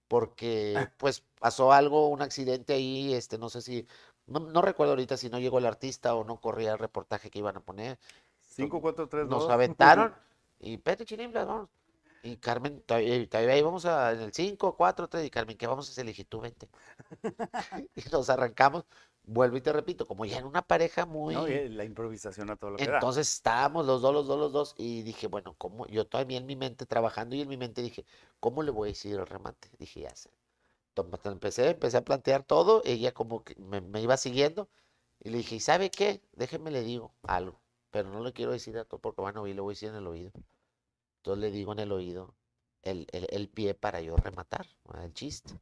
Porque pues pasó algo, un accidente ahí, este, no sé si, no, no recuerdo ahorita si no llegó el artista o no corría el reportaje que iban a poner. 5, 4, 3, 2. Nos aventaron y Pete Chinimblas, vamos. Y Carmen, todavía, todavía íbamos a, en el 5, 4, 3, y Carmen, ¿qué vamos a hacer? Le dije, tú vente. y nos arrancamos. Vuelvo y te repito, como ya en una pareja muy... No, la improvisación a todo lo que da. Entonces estábamos los dos, los dos, los dos, y dije, bueno, ¿cómo? Yo todavía en mi mente trabajando y en mi mente dije, ¿cómo le voy a decir el remate? Dije, ya sé. Entonces, empecé, empecé a plantear todo, ella como que me, me iba siguiendo, y le dije, ¿y sabe qué? Déjeme le digo algo, pero no le quiero decir a todo porque van a oír, le voy a decir en el oído. Entonces le digo en el oído el, el, el pie para yo rematar, el chiste.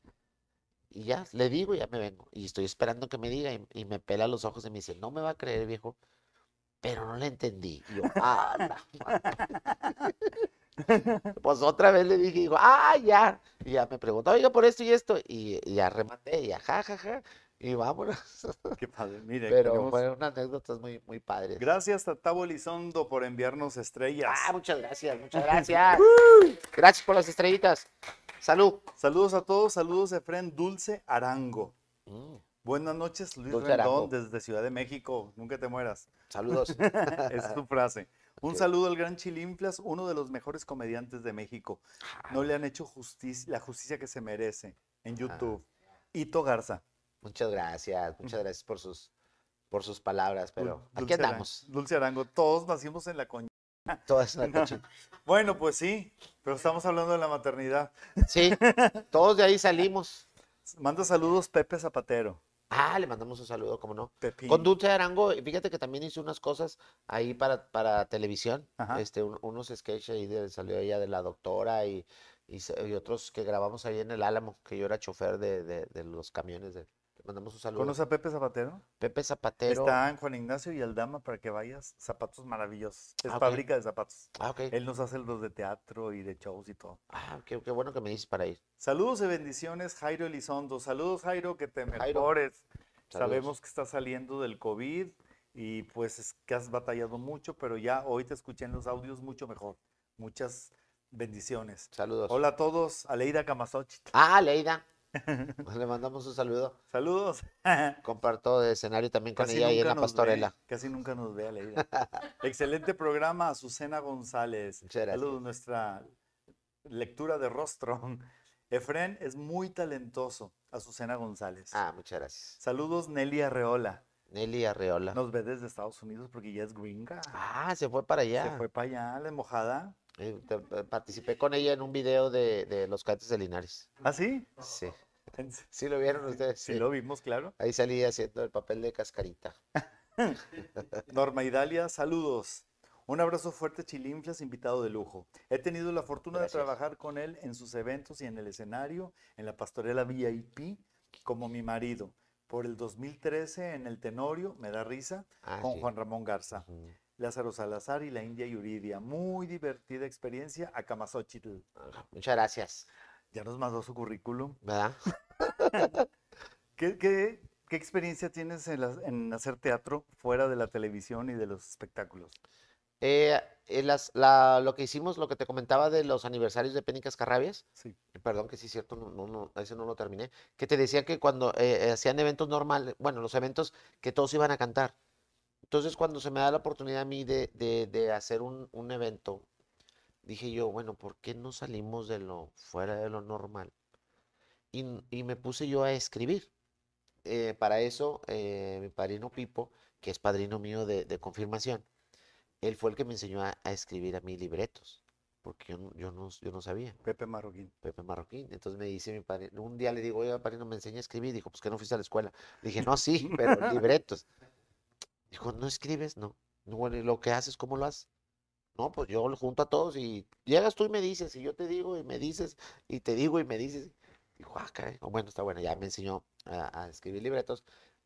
Y ya, le digo, ya me vengo. Y estoy esperando que me diga, y, me pela los ojos y me dice, no me va a creer, viejo, pero no le entendí. Y yo, ah, la madre". Pues otra vez le dije, digo, ah, ya. Y ya me preguntó, oiga, por esto y esto. Y, y ya rematé, y ya, ja, ja, ja. Y vámonos. Qué padre. Mire, Pero tenemos- fueron anécdotas muy, muy padres. Gracias a Tavo Elizondo por enviarnos estrellas. Ah, muchas gracias, muchas gracias. Gracias por las estrellitas. Salud. Saludos a todos, saludos Efren Dulce Arango. Mm, Buenas noches, Luis Dulce Rendón, Arango. desde Ciudad de México. Nunca te mueras. saludos. Es tu frase. Un saludo al gran Chilinflas, uno de los mejores comediantes de México. No le han hecho justicia, la justicia que se merece en YouTube. Ito Garza. Muchas gracias, muchas gracias por sus, por sus palabras, pero aquí Arango- andamos. Dulce Arango, todos nacimos en la coña. Todas las No. noches. Bueno, pues sí, pero estamos hablando de la maternidad. Sí, todos de ahí salimos. Manda saludos Pepe Zapatero. Ah, le mandamos un saludo, como no. Pepín. Con Dulce Arango, fíjate que también hizo unas cosas ahí para, para televisión, Ajá. este, un- unos sketches ahí de, salió ella de la doctora y, y otros que grabamos ahí en el Álamo, que yo era chofer de, de, de los camiones. De, mandamos un saludo. ¿Conoce a Pepe Zapatero? Pepe Zapatero. Está en Juan Ignacio y Aldama para que vayas. Zapatos maravillosos. Es Ah, fábrica de zapatos. Ah, ok. Él nos hace los de teatro y de shows y todo. Ah, qué, qué bueno que me dices para ir. Saludos y bendiciones, Jairo Elizondo. Saludos, Jairo, que te mejores. Saludos. Sabemos que estás saliendo del COVID y pues es que has batallado mucho, pero ya hoy te escuché en los audios mucho mejor. Muchas bendiciones. Saludos. Hola a todos, Aleida Camasochit. Ah, Leida. Le mandamos un saludo. Saludos. Comparto de escenario también con Casi ella ahí en la ve, pastorela. casi nunca nos ve Aleida. Excelente programa, Azucena González. Muchas gracias. Saludos, nuestra lectura de rostro. Efren es muy talentoso, Azucena González. Ah, muchas gracias. Saludos, Nelly Arreola. Nelly Arreola. Nos ve desde Estados Unidos porque ya es gringa. Ah, se fue para allá. Se fue para allá, la mojada. Eh, participé con ella en un video de, de los cadetes de Linares. ¿Ah, sí? Sí. Sí lo vieron ustedes. Sí, Sí. lo vimos, claro. Ahí salí haciendo el papel de cascarita. Norma Idalia, saludos. Un abrazo fuerte, Chilinflas, invitado de lujo. He tenido la fortuna Gracias. de trabajar con él en sus eventos y en el escenario, en la pastorela VIP, como mi marido. Por el 2013 en el Tenorio, me da risa, Ah, con sí. Juan Ramón Garza. Lázaro Salazar y la India Yuridia. Muy divertida experiencia a Camasochitl. Muchas gracias. Ya nos mandó su currículum. ¿Verdad? ¿Qué, qué, qué experiencia tienes en, la- en hacer teatro fuera de la televisión y de los espectáculos? Eh, eh, las- la- lo que hicimos, lo que te comentaba de los aniversarios de Pénicas Carrabias, Sí. perdón que sí es cierto, no, no, no, ese no lo terminé, que te decía que cuando eh, eh, hacían eventos normales, bueno, los eventos que todos iban a cantar. Entonces, cuando se me da la oportunidad a mí de, de- de hacer un, un evento, dije yo, bueno, ¿por qué no salimos de lo fuera de lo normal? Y, y me puse yo a escribir. Eh, para eso, eh, mi padrino Pipo, que es padrino mío de, de confirmación, él fue el que me enseñó a, a escribir a mí libretos, porque yo, no- yo, no, yo no sabía. Pepe Marroquín. Pepe Marroquín. Entonces me dice mi padre, un día le digo, oye, padrino, me enseña a escribir. Dijo, pues que no fuiste a la escuela. Le dije, no, sí, pero libretos. Dijo, ¿no escribes? No. "No, Bueno, ¿y lo que haces, cómo lo haces? No, pues yo lo junto a todos y llegas tú y me dices, y yo te digo y me dices, y te digo y me dices. Dijo, ah, caray. "Oh, Bueno, está bueno, ya me enseñó a, a escribir libretos.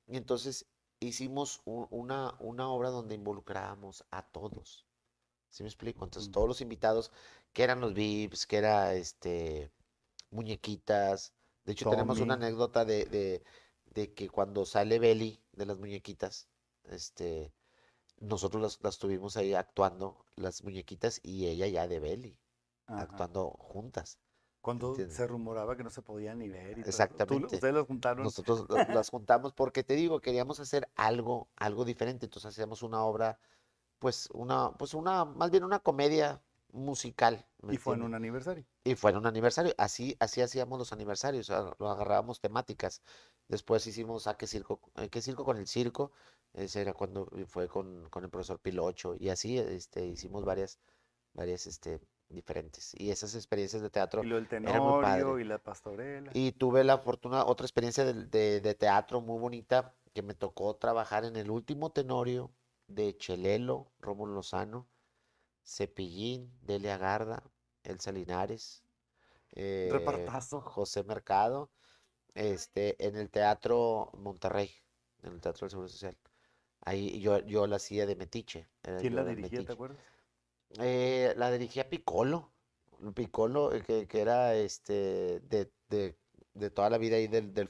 Y entonces hicimos un- una, una obra donde involucrábamos a todos. ¿Sí me explico? Entonces, todos los invitados, que eran los VIPs, que era este muñequitas. De hecho, tenemos una anécdota de, de, de que cuando sale Belly de las muñequitas, este, nosotros las, las tuvimos ahí actuando, las muñequitas, y ella ya de Belly, Ajá. actuando juntas. Cuando ¿entiendes? se rumoraba que no se podían ni ver. y todo eso. ¿Tú- Exactamente. ¿Ustedes los juntaron? Nosotros la- las juntamos porque te digo, queríamos hacer algo, algo diferente. Entonces hacíamos una obra, pues una, pues una, más bien una comedia musical. ¿me Y fue en un aniversario. Y fue en un aniversario. Así, así hacíamos los aniversarios. o sea, lo agarrábamos temáticas. Después hicimos a qué circo, eh, qué circo con el circo. Ese era cuando fue con, con el profesor Pilocho. Y así, este, hicimos varias, varias, este, diferentes. Y esas experiencias de teatro. Y lo del era muy padre. tenorio y la pastorela. Y tuve la fortuna, otra experiencia de, de- de teatro muy bonita, que me tocó trabajar en el último tenorio de Chelelo, Rómulo Lozano, Cepillín, Delia Garda, Elsa Linares, eh, Repartazo. José Mercado, este, en el Teatro Monterrey, en el Teatro del Seguro Social. Ahí yo, yo la hacía de Metiche. ¿Quién la dirigía, te acuerdas? Eh, la dirigía Piccolo. Piccolo, eh, que, que era este de, de- de toda la vida ahí del, del.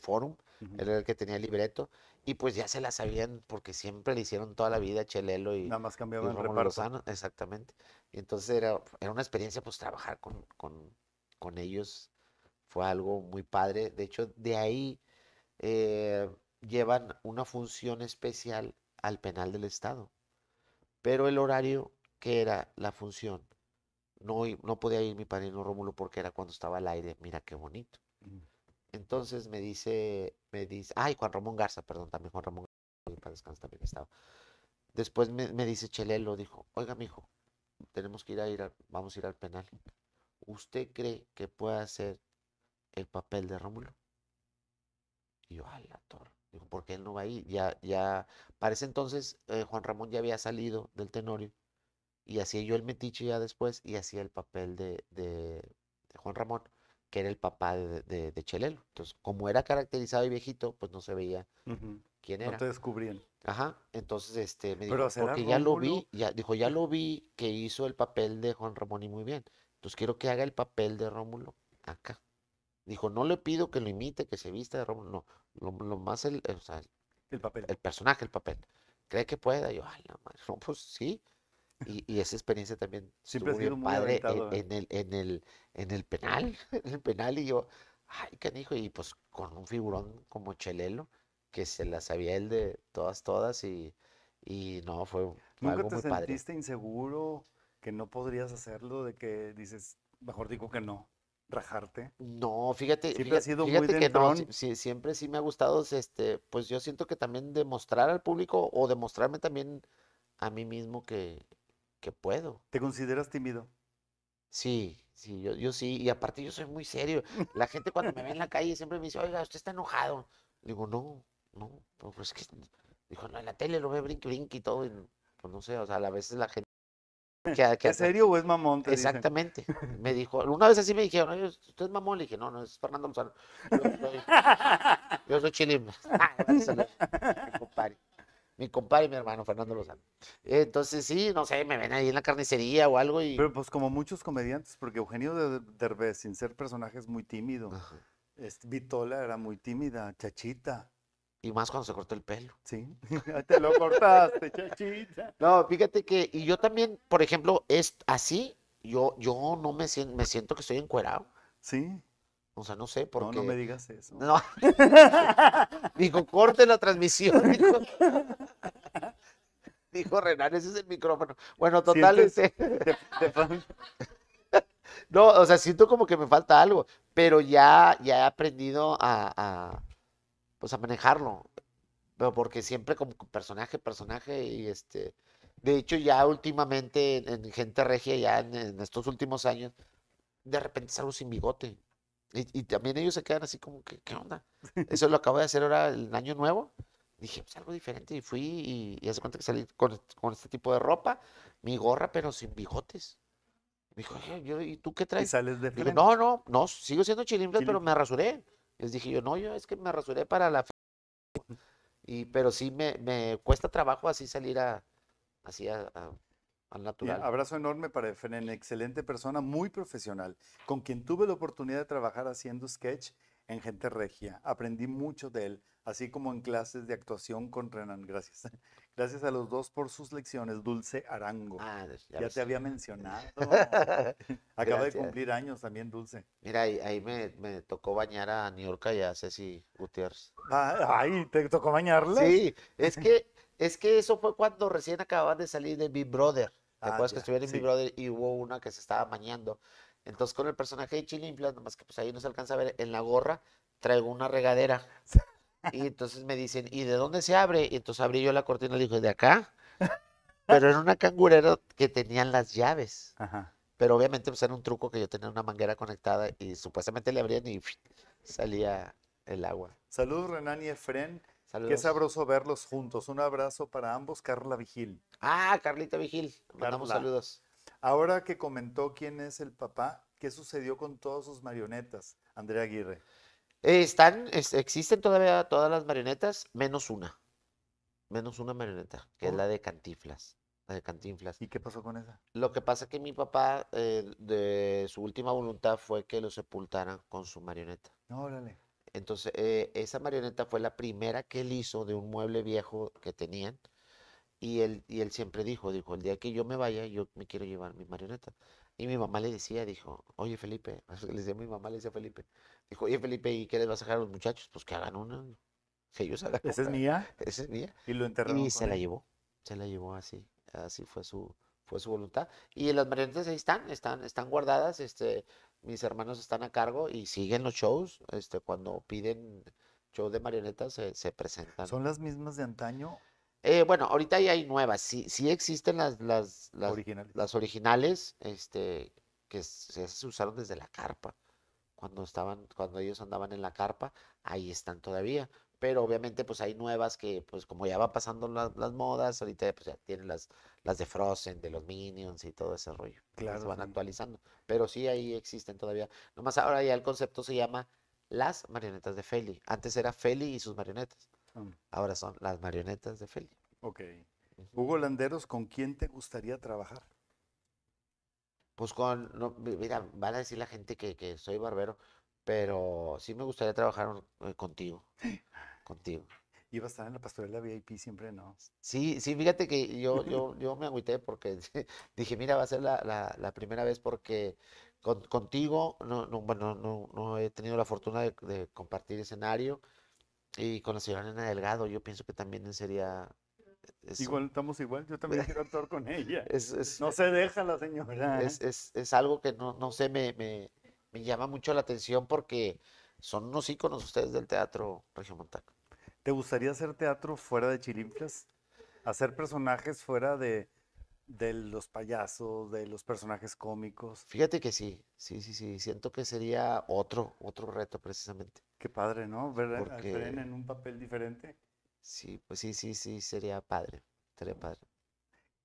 Él era el que tenía el libreto. Y pues ya se la sabían porque siempre le hicieron toda la vida a Chelelo y, Nada más y cambiaba el reparto. Lozano. Exactamente. Y entonces era, era una experiencia pues trabajar con, con, con ellos. Fue algo muy padre. De hecho, de ahí eh, llevan una función especial al penal del Estado. Pero el horario que era la función, no, no podía ir mi padrino Rómulo porque era cuando estaba al aire. Mira qué bonito. Ujú. Entonces me dice, me dice, ay, Juan Ramón Garza, perdón, también Juan Ramón Garza, para descansar también estaba. Después me, me dice Chelelo, dijo, oiga, mijo, tenemos que ir a ir, vamos a ir al penal. ¿Usted cree que puede hacer el papel de Rómulo? Y yo, a la torre. Dijo, ¿por qué él no va a ir? Ya, ya, para ese entonces eh, Juan Ramón ya había salido del Tenorio y hacía yo el metiche ya después y hacía el papel de, de- de Juan Ramón, que era el papá de, de, de Chelelo. Entonces, como era caracterizado y viejito, pues no se veía quién No era. te descubrían. Ajá, entonces este me dijo, ¿será porque ya lo vi, ya dijo, ya lo vi que hizo el papel de Juan Ramón y muy bien. Entonces quiero que haga el papel de Rómulo acá. Dijo, no le pido que lo imite, que se vista de Rómulo, no, lo, lo más el, o sea, El papel. el personaje, el papel. ¿Cree que pueda? Y yo, ay, la madre, no, pues sí. Y, y esa experiencia también Siempre has sido muy padre en, aventado, en el, en el, en el penal, en el penal, y yo, ay, canijo, y pues con un figurón como Chelelo, que se la sabía él de todas, todas, y, y no, fue, fue ¿Nunca algo te muy padre. sentiste inseguro que no podrías hacerlo? De que dices, mejor digo que no, rajarte. No, fíjate, Siempre fíjate, has sido muy fíjate que no, sí, siempre sí me ha gustado, este, pues yo siento que también demostrar al público o demostrarme también a mí mismo que, que puedo. ¿Te consideras tímido? Sí, sí, yo, yo sí, y aparte yo soy muy serio. La gente cuando me ve en la calle siempre me dice, oiga, usted está enojado. Digo, no, no, pero pues es que, dijo, no, en la tele lo ve brinque, brinque y todo, y pues no sé, o sea, a veces la gente que, que ¿Es serio o es mamón? Te dicen. Exactamente. Me dijo, una vez así me dijeron, "Oye, ¿usted es mamón? Le dije, no, no, es Fernando Lozano. Yo soy, yo soy. Ah, mi compadre. mi compadre y mi hermano Fernando Lozano. Entonces, sí, no sé, me ven ahí en la carnicería o algo y... Pero pues como muchos comediantes, porque Eugenio de- Derbez, sin ser personaje, es muy tímido. Este, Vitola era muy tímida, chachita, Y más cuando se cortó el pelo. ¿sí? Te lo cortaste, chachita. No, fíjate que, y yo también, por ejemplo, es así, yo, yo no me siento, me siento que estoy encuerado. Sí, O sea, no sé, no, porque... no me digas eso. No. Dijo, corte la transmisión. Dijo, Dijo Renan, ese es el micrófono. Bueno, total, Sientes- este, no, o sea, siento como que me falta algo, pero ya, ya he aprendido a, a, pues a manejarlo. Pero porque siempre como personaje, personaje, y este, de hecho ya últimamente en, en Gente Regia, ya en, en estos últimos años, de repente salgo sin bigote. Y, y también ellos se quedan así como que, ¿qué onda? Eso lo acabo de hacer ahora el año nuevo. Dije, pues algo diferente y fui y, y hace cuenta que salí con, con este tipo de ropa, mi gorra, pero sin bigotes. Me dijo, "Eh, yo, ¿y tú qué y traes? sales de Digo, no, no, no, sigo siendo chilimple, pero me rasuré. Les dije yo, no, yo es que me rasuré para la... fe-". Y, pero sí me, me cuesta trabajo así salir a, así a, a- al natural. abrazo enorme para Efren, excelente persona, muy profesional, con quien tuve la oportunidad de trabajar haciendo sketch en Gente Regia. Aprendí mucho de él, así como en clases de actuación con Renan. Gracias. Gracias a los dos por sus lecciones. Dulce Arango. Ah, ya ya te había mencionado. Acaba de cumplir años también, Dulce. Mira, ahí, ahí me, me tocó bañar a Niurka y a Ceci Gutiérrez. Ah, Ay, ¿te tocó bañarla? Sí, es que, es que eso fue cuando recién acababan de salir de Big Brother. ¿Te Ah, acuerdas que estuvieron en Big. Brother y hubo una que se estaba bañando? Entonces con el personaje de Chilimplas, nomás que pues ahí no se alcanza a ver, en la gorra traigo una regadera. Y entonces me dicen, ¿y de dónde se abre? Y entonces abrí yo la cortina y le dije, ¿de acá? Pero era una cangurera que tenían las llaves. Ajá. Pero obviamente pues era un truco que yo tenía una manguera conectada y supuestamente le abrían y salía el agua. Saludos, Renan y Efren. Qué Saludos. sabroso verlos juntos. Un abrazo para ambos, Carla Vigil. Ah, Carlita Vigil. Mandamos Carla. saludos. Ahora que comentó quién es el papá, ¿qué sucedió con todas sus marionetas? Andrea Aguirre. Eh, están, es- existen todavía todas las marionetas, menos una. Menos una marioneta, que es la de Cantinflas. La de Cantinflas. ¿Y qué pasó con esa? Lo que pasa que mi papá, eh, de su última voluntad fue que lo sepultaran con su marioneta. Órale. Entonces, eh, esa marioneta fue la primera que él hizo de un mueble viejo que tenían. Y él, y él siempre dijo, dijo, el día que yo me vaya, yo me quiero llevar mi marioneta. Y mi mamá le decía, dijo, oye Felipe, le decía mi mamá, le decía a Felipe, dijo, oye Felipe, ¿y qué les vas a dejar a los muchachos? Pues que hagan una, que ellos hagan ¿Esa es una". mía? Esa es mía. Y lo enterraron Y se la llevó, se la llevó así, así fue su, fue su voluntad. Y las marionetas ahí están, están, están guardadas, este, mis hermanos están a cargo y siguen los shows, este, cuando piden show de marionetas se, se presentan. ¿Son las mismas de antaño Eh, bueno, ahorita ya hay nuevas, sí, sí existen las, las, las, originales? las originales, este, que se, se usaron desde la carpa, cuando estaban, cuando ellos andaban en la carpa, ahí están todavía. Pero obviamente, pues hay nuevas que, pues como ya van pasando las, las modas, ahorita pues ya tienen las, las de Frozen, de los Minions y todo ese rollo. Claro, se van sí. actualizando. Pero sí, ahí existen todavía. Nomás ahora ya el concepto se llama las marionetas de Feli. Antes era Feli y sus marionetas. Ahora son las marionetas de Feli. ok. Hugo Landeros, ¿con quién te gustaría trabajar? Pues con, no, mi- mira, van a decir la gente que, que soy barbero, pero sí me gustaría trabajar eh, contigo, contigo. Iba a estar en la pastorela VIP, siempre no. Sí, sí, fíjate que yo, yo, yo me agüité porque dije, mira, va a ser la, la, la primera vez porque con- contigo, no, no, bueno, no, no he tenido la fortuna de, de compartir escenario y con la señora Nena Delgado, yo pienso que también sería... Igual, estamos igual, yo también quiero actuar con ella. es, es- No se deja la señora. ¿eh? es, es, es algo que no, no sé, me, me, me llama mucho la atención porque son unos íconos ustedes del teatro regiomontano. ¿Te gustaría hacer teatro fuera de Chilinflas? Hacer personajes fuera de, de los payasos, de los personajes cómicos. Fíjate que sí, sí, sí, sí, siento que sería otro, otro reto precisamente. Qué padre, ¿no? Ver a- Efren en un papel diferente. Sí, pues sí, sí, sí, sería padre, sería padre.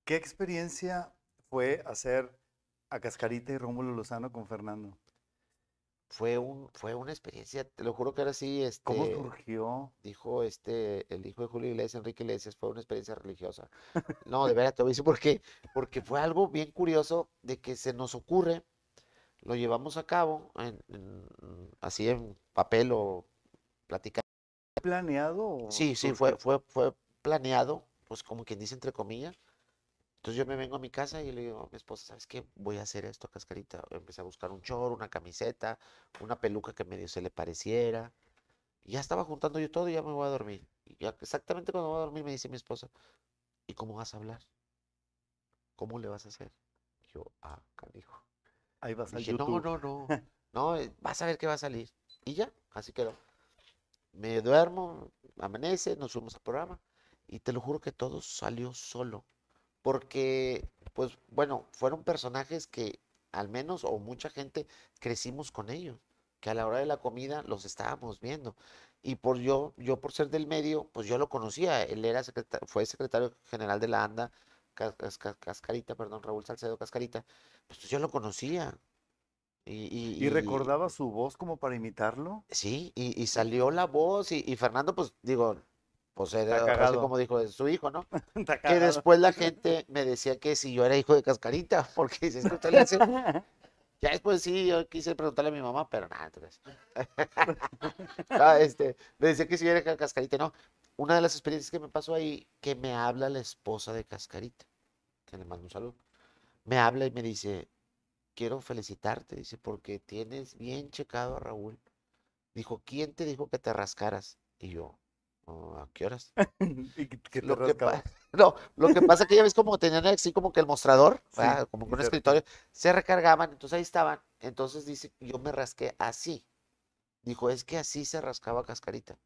¿Qué experiencia fue hacer a Cascarita y Rómulo Lozano con Fernando? Fue un, fue una experiencia, te lo juro que era así, ¿Cómo este, surgió? dijo este, el hijo de Julio Iglesias, Enrique Iglesias, fue una experiencia religiosa. No, de verdad, te voy a decir por qué, porque fue algo bien curioso de que se nos ocurre, lo llevamos a cabo, en- en- así en papel o platicando. ¿Planeado? Sí, sí, fue, fue, fue planeado, pues como quien dice entre comillas. Entonces yo me vengo a mi casa y le digo a mi esposa, ¿sabes qué? Voy a hacer esto, cascarita. Empecé a buscar un chor, una camiseta, una peluca que medio se le pareciera. Y ya estaba juntando yo todo y ya me voy a dormir. Y ya exactamente cuando voy a dormir me dice mi esposa, ¿y cómo vas a hablar? ¿Cómo le vas a hacer? Y yo, ah, canijo. Ahí vas al Dije, no, YouTube. no, no, no, eh, vas a ver qué va a salir. Y ya, así quedó. Me duermo, amanece, nos fuimos al programa y te lo juro que todo salió solo. Porque, pues, bueno, fueron personajes que al menos o mucha gente crecimos con ellos, que a la hora de la comida los estábamos viendo. Y por yo, yo por ser del medio, pues yo lo conocía. Él era fue secretario general de la ANDA, Cas- Cas- Cas- Cascarita, perdón, Raúl Salcedo Cascarita. Pues yo lo conocía. Y, y- ¿Y y- recordaba su voz como para imitarlo? Sí, y, salió la voz y, y Fernando, pues digo, pues era así como dijo, su hijo, ¿no? Que después la gente me decía que si yo era hijo de Cascarita, porque dice, es que usted le hace... Ya después sí, yo quise preguntarle a mi mamá, pero nada, entonces. Ah, este, me decía que si yo era ca- Cascarita, no. Una de las experiencias que me pasó ahí, que me habla la esposa de Cascarita, que le mando un saludo. Me habla y me dice, quiero felicitarte, dice, porque tienes bien checado a Raúl. Dijo, ¿quién te dijo que te rascaras? Y yo, "Oh, ¿a qué horas? ¿Y qué Lo que, no, lo que pasa es que ya ves como tenían así como que el mostrador, Sí, como que un escritorio, se recargaban, entonces ahí estaban. Entonces dice, yo me rasqué así. Dijo, es que así se rascaba Cascarita.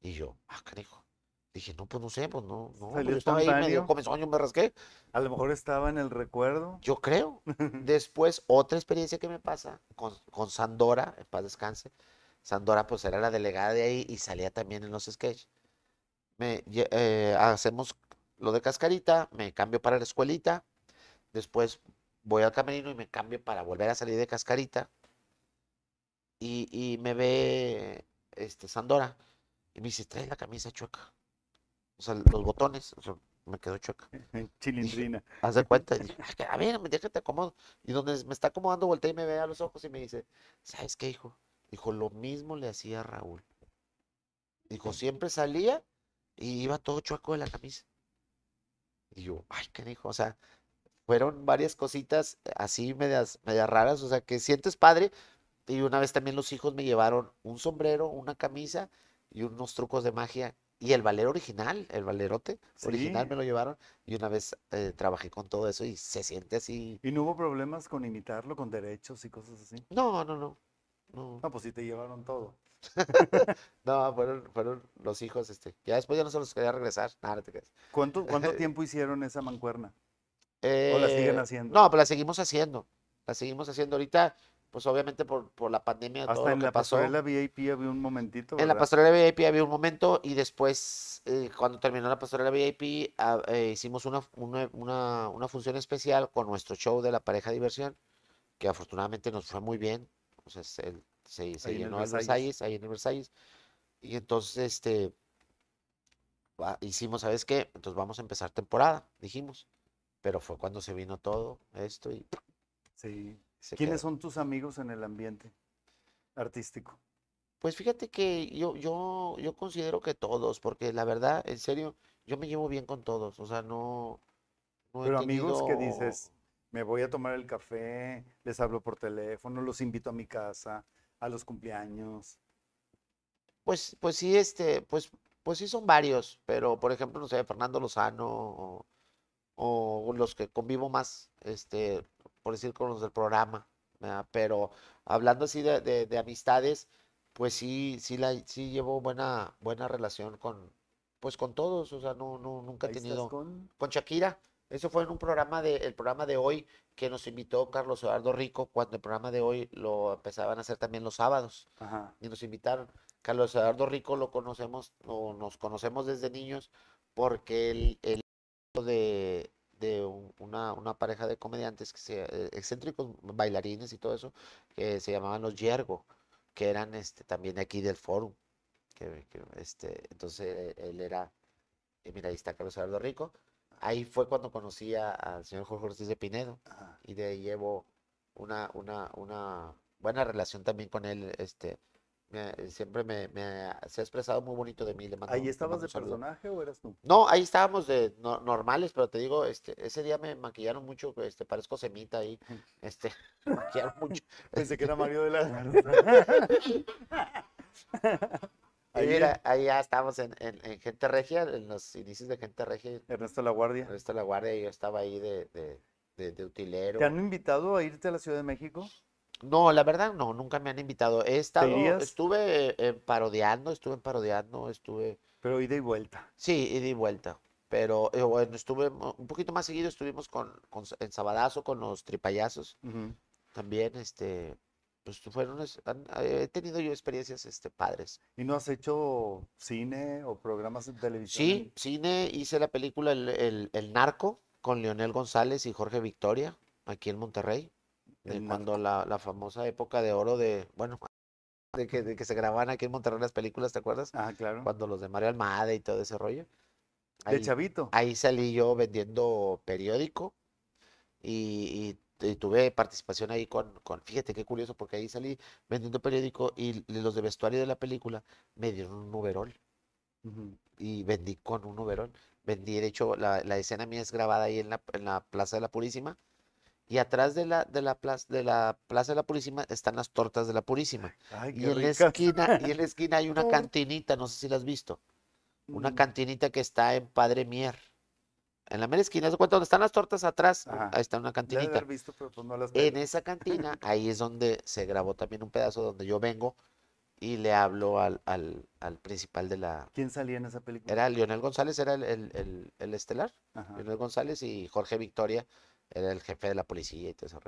Y yo, ah, canijo. Dije, no, pues no sé, pues no, no. yo estaba ahí medio comezón, yo me rasqué. A lo mejor estaba en el recuerdo. Yo creo. Después, otra experiencia que me pasa con, con Sandora, en paz descanse. Sandora, pues era la delegada de ahí y salía también en los sketches. Me, eh, hacemos lo de cascarita, me cambio para la escuelita. Después voy al camerino y me cambio para volver a salir de cascarita. Y, y me ve este, Sandora y me dice, trae la camisa chueca. O sea, los botones, o sea, me quedó chueca. Chilindrina. Haz de cuenta, y dije, "Ay, que- a ver, déjate acomodo. Y donde me está acomodando, voltea y me ve a los ojos y me dice, ¿sabes qué, hijo? Dijo, lo mismo le hacía Raúl. Dijo, siempre salía y iba todo chueco de la camisa. Y yo, ay, qué dijo, o sea, fueron varias cositas eh, así medias, medias raras, o sea, que sientes padre. Y una vez también los hijos me llevaron un sombrero, una camisa y unos trucos de magia. Y el valero original, el valerote original me lo llevaron. Y una vez eh, trabajé con todo eso y se siente así. ¿Y no hubo problemas con imitarlo, con derechos y cosas así? No, no, no. No, No, pues sí te llevaron todo. no, fueron, fueron los hijos, este. Ya después ya no se los quería regresar. Nada, no te creas. ¿Cuánto, cuánto tiempo hicieron esa mancuerna? ¿O la siguen Eh, haciendo? No, pero la seguimos haciendo. La seguimos haciendo ahorita, pues obviamente por, por la pandemia, todo Hasta lo en que la pasó. pasarela VIP había un momentito, En la pastorela VIP había un momento y después, eh, cuando terminó la pastorela VIP, ah, eh, hicimos una, una, una, una función especial con nuestro show de la pareja diversión, que afortunadamente nos fue muy bien. O sea, se, se, se Ahí en el llenó el Versalles. Versalles, ahí en el Versalles. Y entonces, este, hicimos, ¿sabes qué? Entonces vamos a empezar temporada, dijimos. Pero fue cuando se vino todo esto y Sí. ¿Quiénes quedó. son tus amigos en el ambiente artístico? Pues fíjate que yo, yo, yo considero que todos, porque la verdad, en serio, yo me llevo bien con todos, o sea, no, no he Pero amigos que tenido- dices, me voy a tomar el café, les hablo por teléfono, los invito a mi casa, a los cumpleaños. Pues, pues sí, este, pues, pues sí son varios, pero por ejemplo, no sé, Fernando Lozano o, o los que convivo más, este, por decir con los del programa, ¿verdad? Pero hablando así de, de- de amistades, pues sí, sí la, sí llevo buena, buena relación con, pues con todos, o sea, no, no, nunca he tenido. con... con Shakira. Eso fue en un programa de, el programa de hoy que nos invitó Carlos Eduardo Rico, cuando el programa de hoy lo empezaban a hacer también los sábados Ajá. y nos invitaron. Carlos Eduardo Rico lo conocemos, o nos conocemos desde niños porque él, él hijo de, de una, una, pareja de comediantes que se, eh, excéntricos, bailarines y todo eso, que se llamaban los Yergo, que eran este, también aquí del foro. Que, este, entonces él era, mira, ahí está Carlos Eduardo Rico. Ahí fue cuando conocí al señor Jorge Ortiz de Pinedo y de ahí llevo una, una, una buena relación también con él. Este, siempre me, se ha expresado muy bonito de mí. Le ¿Ahí estabas de personaje o eras tú? No, ahí estábamos de normales, pero te digo, este, ese día me maquillaron mucho, este, parezco semita ahí, este, me maquillaron mucho. Pensé que era Mario de la Ahí, mira, ahí ya estábamos en, Gente Regia, en los inicios de Gente Regia. Ernesto La Guardia. Ernesto La Guardia, yo estaba ahí de, de, de utilero. ¿Te han invitado a irte a la Ciudad de México? No, la verdad no, nunca me han invitado. He estado, estuve eh, parodiando, estuve parodiando, estuve. Pero ida y vuelta. Sí, ida y vuelta. Pero eh, bueno, estuve un poquito más seguido, estuvimos con, en Sabadazo con los tripayazos. También, este, pues fueron, he tenido yo experiencias, este, padres. ¿Y no has hecho cine o programas de televisión? Sí, cine, hice la película el, el Narco con Leonel González y Jorge Victoria, aquí en Monterrey cuando la, la, famosa época de oro de, bueno, de que, de que, se grababan aquí en Monterrey las películas, ¿te acuerdas? Ah, claro. Cuando los de Mario Almada y todo ese rollo. de Chavito. Ahí salí yo vendiendo periódico y, y, tuve participación ahí con, con, fíjate qué curioso, porque ahí salí vendiendo periódico y los de vestuario de la película me dieron un overol. Y vendí con un overol. Vendí, de hecho, la, la escena mía es grabada ahí en la, en la Plaza de la Purísima y atrás de la, de la, plaza, de la Plaza de la Purísima están las tortas de la Purísima. y, en la esquina, y en la esquina hay una cantinita, no sé si la has visto. Una mm. cantinita que está en Padre Mier. En la mera esquina, ¿se cuenta dónde están las tortas atrás? Ahí está una cantinita. Pues en esa cantina, ahí es donde se grabó también un pedazo donde yo vengo y le hablo al, al, al principal de la... ¿Quién salía en esa película? Era Lionel González, era el, el, el, estelar. Lionel González y Jorge Victoria era el jefe de la policía y todo eso.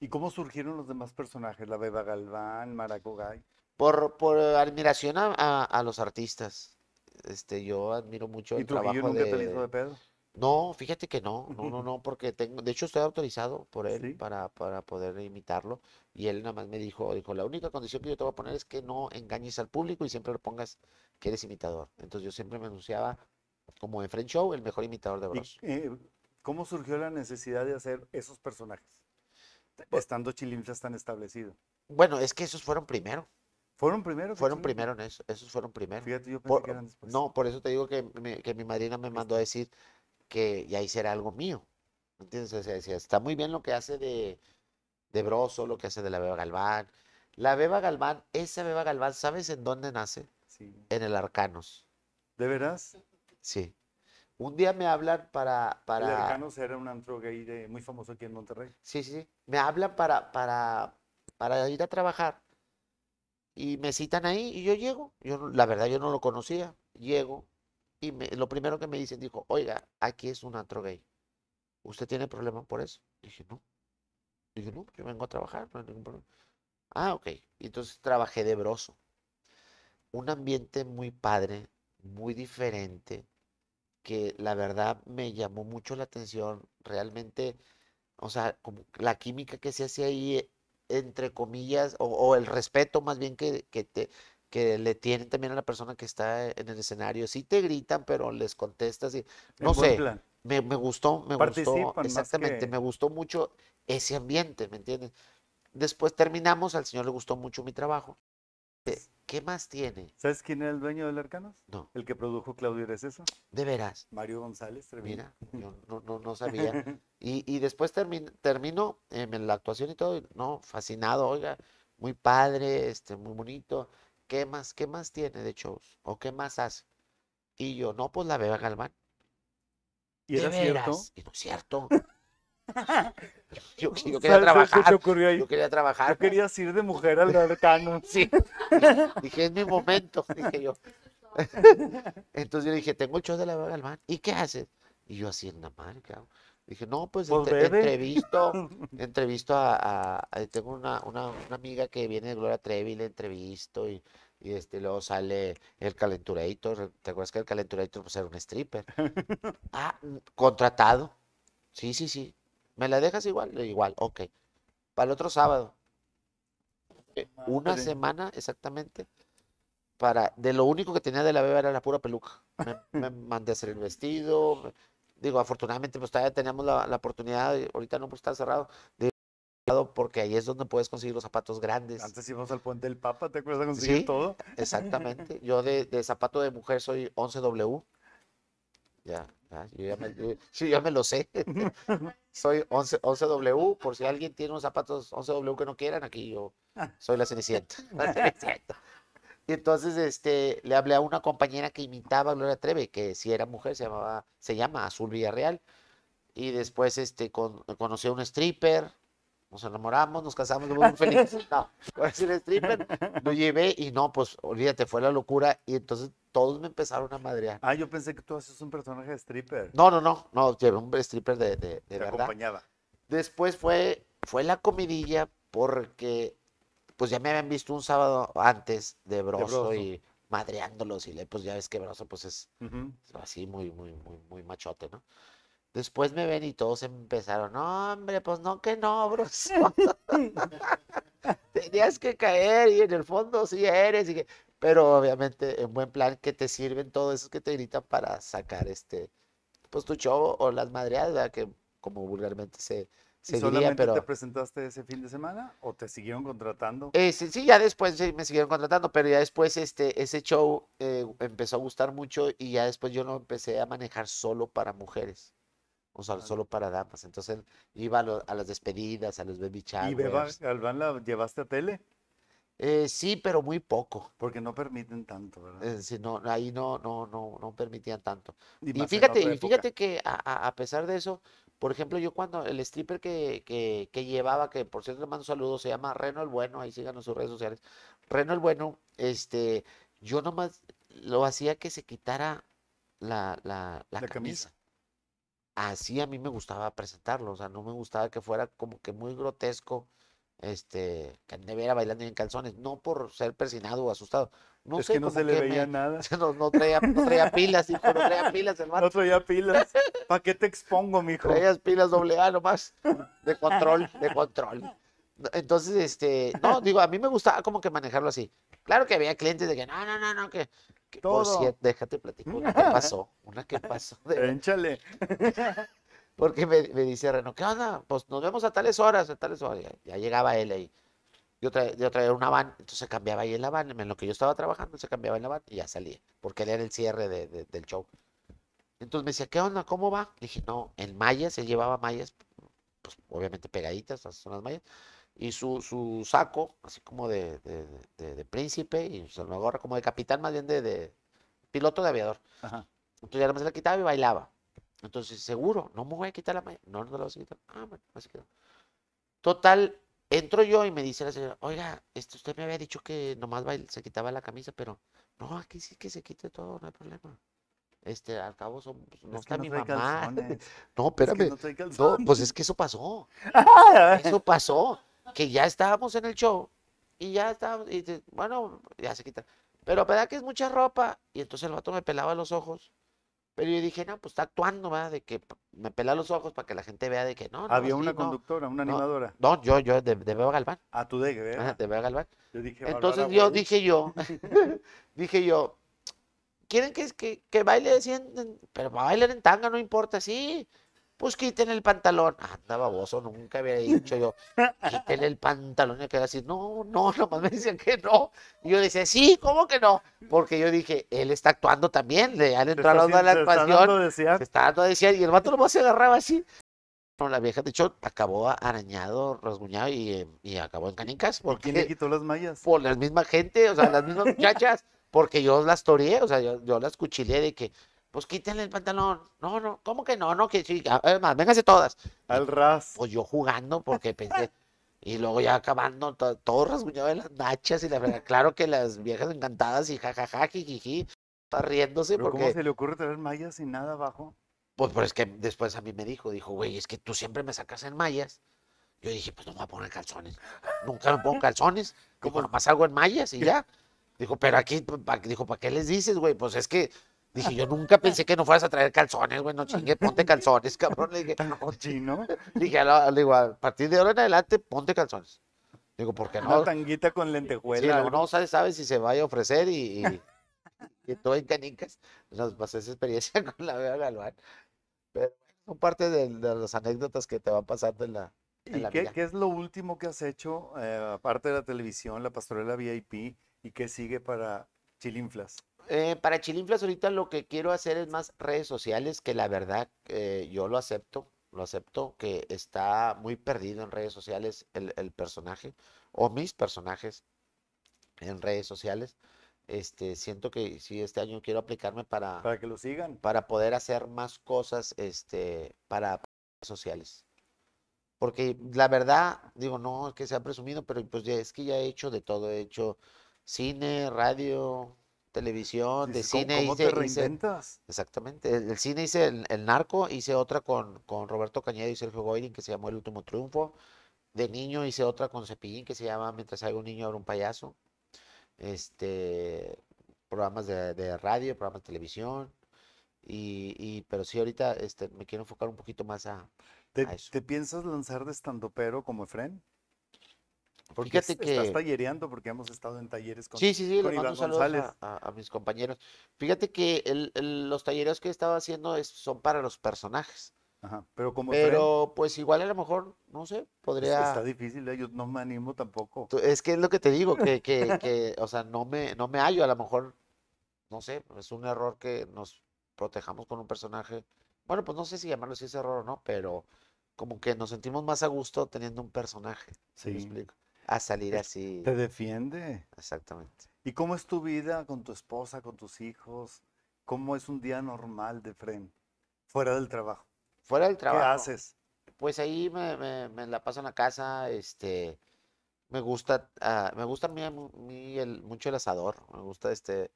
¿Y cómo surgieron los demás personajes? La Beba Galván, Maracogay. Por, por admiración a, a, los artistas. Este, yo admiro mucho el trabajo nunca de... te hizo de pedo? No, fíjate que no, no, no, no, porque tengo, de hecho estoy autorizado por él para, para poder imitarlo y él nada más me dijo, dijo, la única condición que yo te voy a poner es que no engañes al público y siempre le pongas que eres imitador. Entonces yo siempre me anunciaba como en French Show el mejor imitador de Bros. Eh, ¿Cómo surgió la necesidad de hacer esos personajes? Estando Chilinflas tan establecido. Bueno, es que esos fueron primero. ¿Fueron primero? Fueron primero en eso, esos fueron primero. Fíjate, yo pensé que eran después. No, por eso te digo que, mi madrina me mandó a decir que ya hiciera algo mío. ¿Entiendes? O sea, está muy bien lo que hace de, de Broso, lo que hace de la Beba Galván. La Beba Galván, esa Beba Galván, ¿sabes en dónde nace? Sí. En el Arcanos. ¿De veras? Sí. Un día me hablan para... para... El Arcanos era un antro gay muy famoso aquí en Monterrey. Sí, sí. Me hablan para, para, para ir a trabajar y me citan ahí y yo llego. Yo, la verdad, yo no lo conocía. Llego y lo primero que me dicen, dijo, oiga, aquí es un antro gay. ¿Usted tiene problema por eso? Dije, no. Dije, no, yo vengo a trabajar, no hay ningún problema. Ah, ok. Y entonces trabajé de broso. Un ambiente muy padre, muy diferente que la verdad me llamó mucho la atención. Realmente, o sea, como la química que se hace ahí, entre comillas, o, el respeto más bien que, que, te, que le tienen también a la persona que está en el escenario. Sí te gritan, pero les contestas y no sé. Me, me, gustó, me gustó, exactamente, me gustó mucho ese ambiente, ¿me entiendes? Después terminamos, al señor le gustó mucho mi trabajo. ¿Qué más tiene? ¿Sabes quién era el dueño del Arcanos? No. El que produjo Claudio eso? ¿De veras? Mario González. Mira, yo no, no, sabía. y, y, después terminó en la actuación y todo, no, fascinado, oiga, muy padre, este, muy bonito. ¿Qué más, qué más tiene de shows? ¿O qué más hace? Y yo, no, pues la Beba Galván. ¿Y era cierto? Y no es cierto. Yo, quería trabajar. Yo quería trabajar. Yo quería ir de mujer al arcano. Sí. Dije, es mi momento, dije yo. Entonces yo dije, tengo el show de la Vega Galván. ¿Y qué haces? Y yo así en la marca. Dije, no, pues, pues entrevisto, entrevisto a, tengo una, una, una, amiga que viene de Gloria Trevi, le entrevisto y, y este, luego sale el Calenturator. ¿Te acuerdas que el Calenturator pues, era un stripper? Ah, contratado Sí, sí, sí. ¿Me la dejas igual? Igual, ok. Para el otro sábado. Eh, Una Madre. semana exactamente. Para, de lo único que tenía de la beba era la pura peluca. Me, me mandé a hacer el vestido. Digo, afortunadamente, pues todavía teníamos la, la oportunidad, ahorita no, pues está cerrado, de porque ahí es donde puedes conseguir los zapatos grandes. Antes íbamos al puente del Papa, ¿te acuerdas de conseguir Sí. todo? Exactamente. Yo de, de zapato de mujer soy 11W. Ya, ya, yo ya me, yo- ya me lo sé. soy 11, 11W. Por si alguien tiene unos zapatos 11W que no quieran, aquí yo soy la Cenicienta. Y entonces este, le hablé a una compañera que imitaba a Gloria Trevi, que si era mujer, se, llamaba, se llama Azul Villarreal. Y después este, con- conocí a un stripper, nos enamoramos, nos casamos, muy felices. No, conocí un stripper, lo llevé y no, pues olvídate, fue la locura. Y entonces todos me empezaron a madrear. Ah, yo pensé que tú haces un personaje de stripper. No, no, no, no, llevé un stripper de, de, de Te verdad. acompañaba. Después fue, fue la comidilla porque pues ya me habían visto un sábado antes de Broso, y madreándolos y le, pues ya ves que Broso pues es así muy, muy, muy, muy machote, ¿no? Después me ven y todos empezaron, no, hombre, pues no que no, Broso. Tenías que caer y en el fondo sí eres. y que- Pero obviamente en buen plan que te sirven todo eso que te gritan para sacar este, pues tu show o las madreadas, ¿verdad? Que como vulgarmente se, ¿Y diría, solamente pero... te presentaste ese fin de semana o te siguieron contratando? Eh, sí, sí, ya después sí, me siguieron contratando, pero ya después este, ese show eh, empezó a gustar mucho y ya después yo lo empecé a manejar solo para mujeres, o sea, solo para damas. Entonces iba a, lo- a las despedidas, a los baby ¿Y Beba showers. Galván la llevaste a tele? Eh, sí, pero muy poco. Porque no permiten tanto, ¿verdad? Eh, sí, no, ahí no, no, no, no permitían tanto. Y fíjate, y fíjate que a pesar de eso, por ejemplo, yo cuando el stripper que, que, que llevaba, que por cierto le mando un saludo, se llama Reno el Bueno, ahí síganos sus redes sociales. Reno el Bueno, este, yo nomás lo hacía que se quitara la, la, la La camisa. camisa. Así a mí me gustaba presentarlo, o sea, no me gustaba que fuera como que muy grotesco, este, que anduviera bailando en calzones, no por ser persinado o asustado. No es sé, que no se le veía me- nada. no, no traía, no traía pilas, hijo, no traía pilas, hermano. No traía pilas. ¿Para qué te expongo, mijo? Traías pilas doble A nomás, de control, de control. Entonces, este, no, digo, a mí me gustaba como que manejarlo así. Claro que había clientes de que, no, no, no, no, que, que por cierto, déjate platicar, una que pasó, una que pasó. de- Échale. Porque me, me dice Reno, ¿qué onda? Pues nos vemos a tales horas, a tales horas. Ya, ya llegaba él ahí. Yo, traía, yo traía una van, entonces se cambiaba ahí en la van, en lo que yo estaba trabajando, se cambiaba en la van y ya salía, porque él era el cierre de- de- del show. Entonces me decía, ¿qué onda? ¿Cómo va? Le dije, no, en mallas, él llevaba mallas, pues obviamente pegaditas, esas son las mallas, y su, su saco, así como de, de, príncipe, y se lo gorra como de capitán, más bien de, de piloto de aviador. Ajá. Entonces ya nada más se la quitaba y bailaba. Entonces, seguro, no me voy a quitar la malla. No, no la vas a quitar. Ah, bueno, así quedó. Total, entro yo y me dice la señora, oiga, este, usted me había dicho que nomás bail- se quitaba la camisa, pero no, aquí sí que se quite todo, no hay problema. Este, al cabo son, pues, no Es está mi trae mamá. calzones. No, Es que espérame. no No, pues es que eso pasó. Eso pasó. Que ya estábamos en el show y ya estábamos, y bueno, ya se quita. Pero verdad que es mucha ropa. Y entonces el vato me pelaba los ojos. Pero yo dije, no, pues está actuando, ¿verdad? De que me pela los ojos para que la gente vea de que no, no, Había sí, una no. conductora, una animadora. No, yo, yo, de, de Beba Galván. A tu de ajá, ¿verdad? de Beba Galván. Yo dije, Entonces yo dije yo, dije yo, ¿quieren que, que, que baile pero para bailar en tanga no importa, sí, pues quiten el pantalón. Anda baboso, nunca había dicho yo, quítenle el pantalón. Y que así, no, no, nomás me decían que no. Y yo decía, sí, ¿cómo que no? Porque yo dije, él está actuando también, le han entrado a la actuación, dando a desear. se está dando a decir, y el vato nomás se agarraba así. No, la vieja, de hecho, acabó arañado, rasguñado y, eh, y acabó en canicas. ¿Y quién Porque le quitó las mallas? por la misma gente, o sea, las mismas muchachas, porque yo las toreé, o sea, yo, yo las cuchilé de que, pues quítenle el pantalón. No, no, ¿cómo que no? No, que sí, además, vénganse todas. Al ras. Pues yo jugando, porque pensé, y luego ya acabando, to- todo rasguñado de las nachas y la verdad, claro que las viejas encantadas y jajaja, jijiji, está riéndose ¿Pero cómo porque, se le ocurre traer mallas sin nada abajo? pues, pero es que después a mí me dijo, dijo, güey, es que tú siempre me sacas en mallas. Yo dije, pues no me voy a poner calzones. Nunca me pongo calzones. Dijo, nomás salgo en mallas y ya. Dijo, pero aquí, dijo, ¿para qué les dices, güey? Pues es que Dije, yo nunca pensé que no fueras a traer calzones, güey, no chingue, ponte calzones, cabrón. Le dije, Tan cochino. dije, a digo, a partir de ahora en adelante, ponte calzones. Digo, ¿por qué Una no? tanguita con Sí, lentejuela. no, algo. no sabes, sabes si se vaya a ofrecer y, y, y todo en canicas. Nos pasó esa experiencia con la Beba Galván. Pero son parte de, de las anécdotas que te van pasando en la, en ¿Y la qué, vida. qué es lo último que has hecho, eh, aparte de la televisión, la pastorela VIP, y qué sigue para Chilinflas? Eh, para Chilinflas ahorita lo que quiero hacer es más redes sociales, que la verdad eh, yo lo acepto, lo acepto, que está muy perdido en redes sociales el, el personaje o mis personajes en redes sociales. Este, siento que sí, este año quiero aplicarme para, Para que lo sigan. para poder hacer más cosas este, para redes sociales. Porque la verdad, digo, no es que sea presumido, pero pues ya es que ya he hecho de todo. He hecho cine, radio, televisión, de Dices, ¿Cómo, cine cómo te hice- reinventas? exactamente. El, el cine hice el, el Narco, hice otra con, con Roberto Cañedo y Sergio Goyrin que se llamó El Último Triunfo. De niño hice otra con Cepillín que se llama Mientras haya un niño habrá un payaso. Este, programas de, de radio, programas de televisión. Y, y- pero sí, ahorita este, me quiero enfocar un poquito más a, ¿Te, a eso. te piensas lanzar de estandopero como Efren? Porque Fíjate es- estás que- tallereando, porque hemos estado en talleres con, Sí, sí, sí, con les mando Iván un saludo González. a, a- a mis compañeros. Fíjate que el- el- los talleres que estaba haciendo es- son para los personajes. Ajá, Pero como Pero pues igual a lo mejor, no sé, podría... está difícil, eh, yo no me animo tampoco. Es que es lo que te digo, que, que, que, o sea, no me, no me hallo, a lo mejor, no sé, es un error que nos protejamos con un personaje. Bueno, pues no sé si llamarlo si es error o no, pero como que nos sentimos más a gusto teniendo un personaje, ¿sí me explico? A salir así, Te defiende. exactamente. ¿Y cómo es tu vida con tu esposa, con tus hijos? ¿Cómo es un día normal de Efren? Fuera del trabajo. Fuera del ¿Qué trabajo. haces? Pues ahí me, me- me la paso en la casa, este, me gusta, ah, me gusta a mí, a mí el, mucho el asador, me gusta este,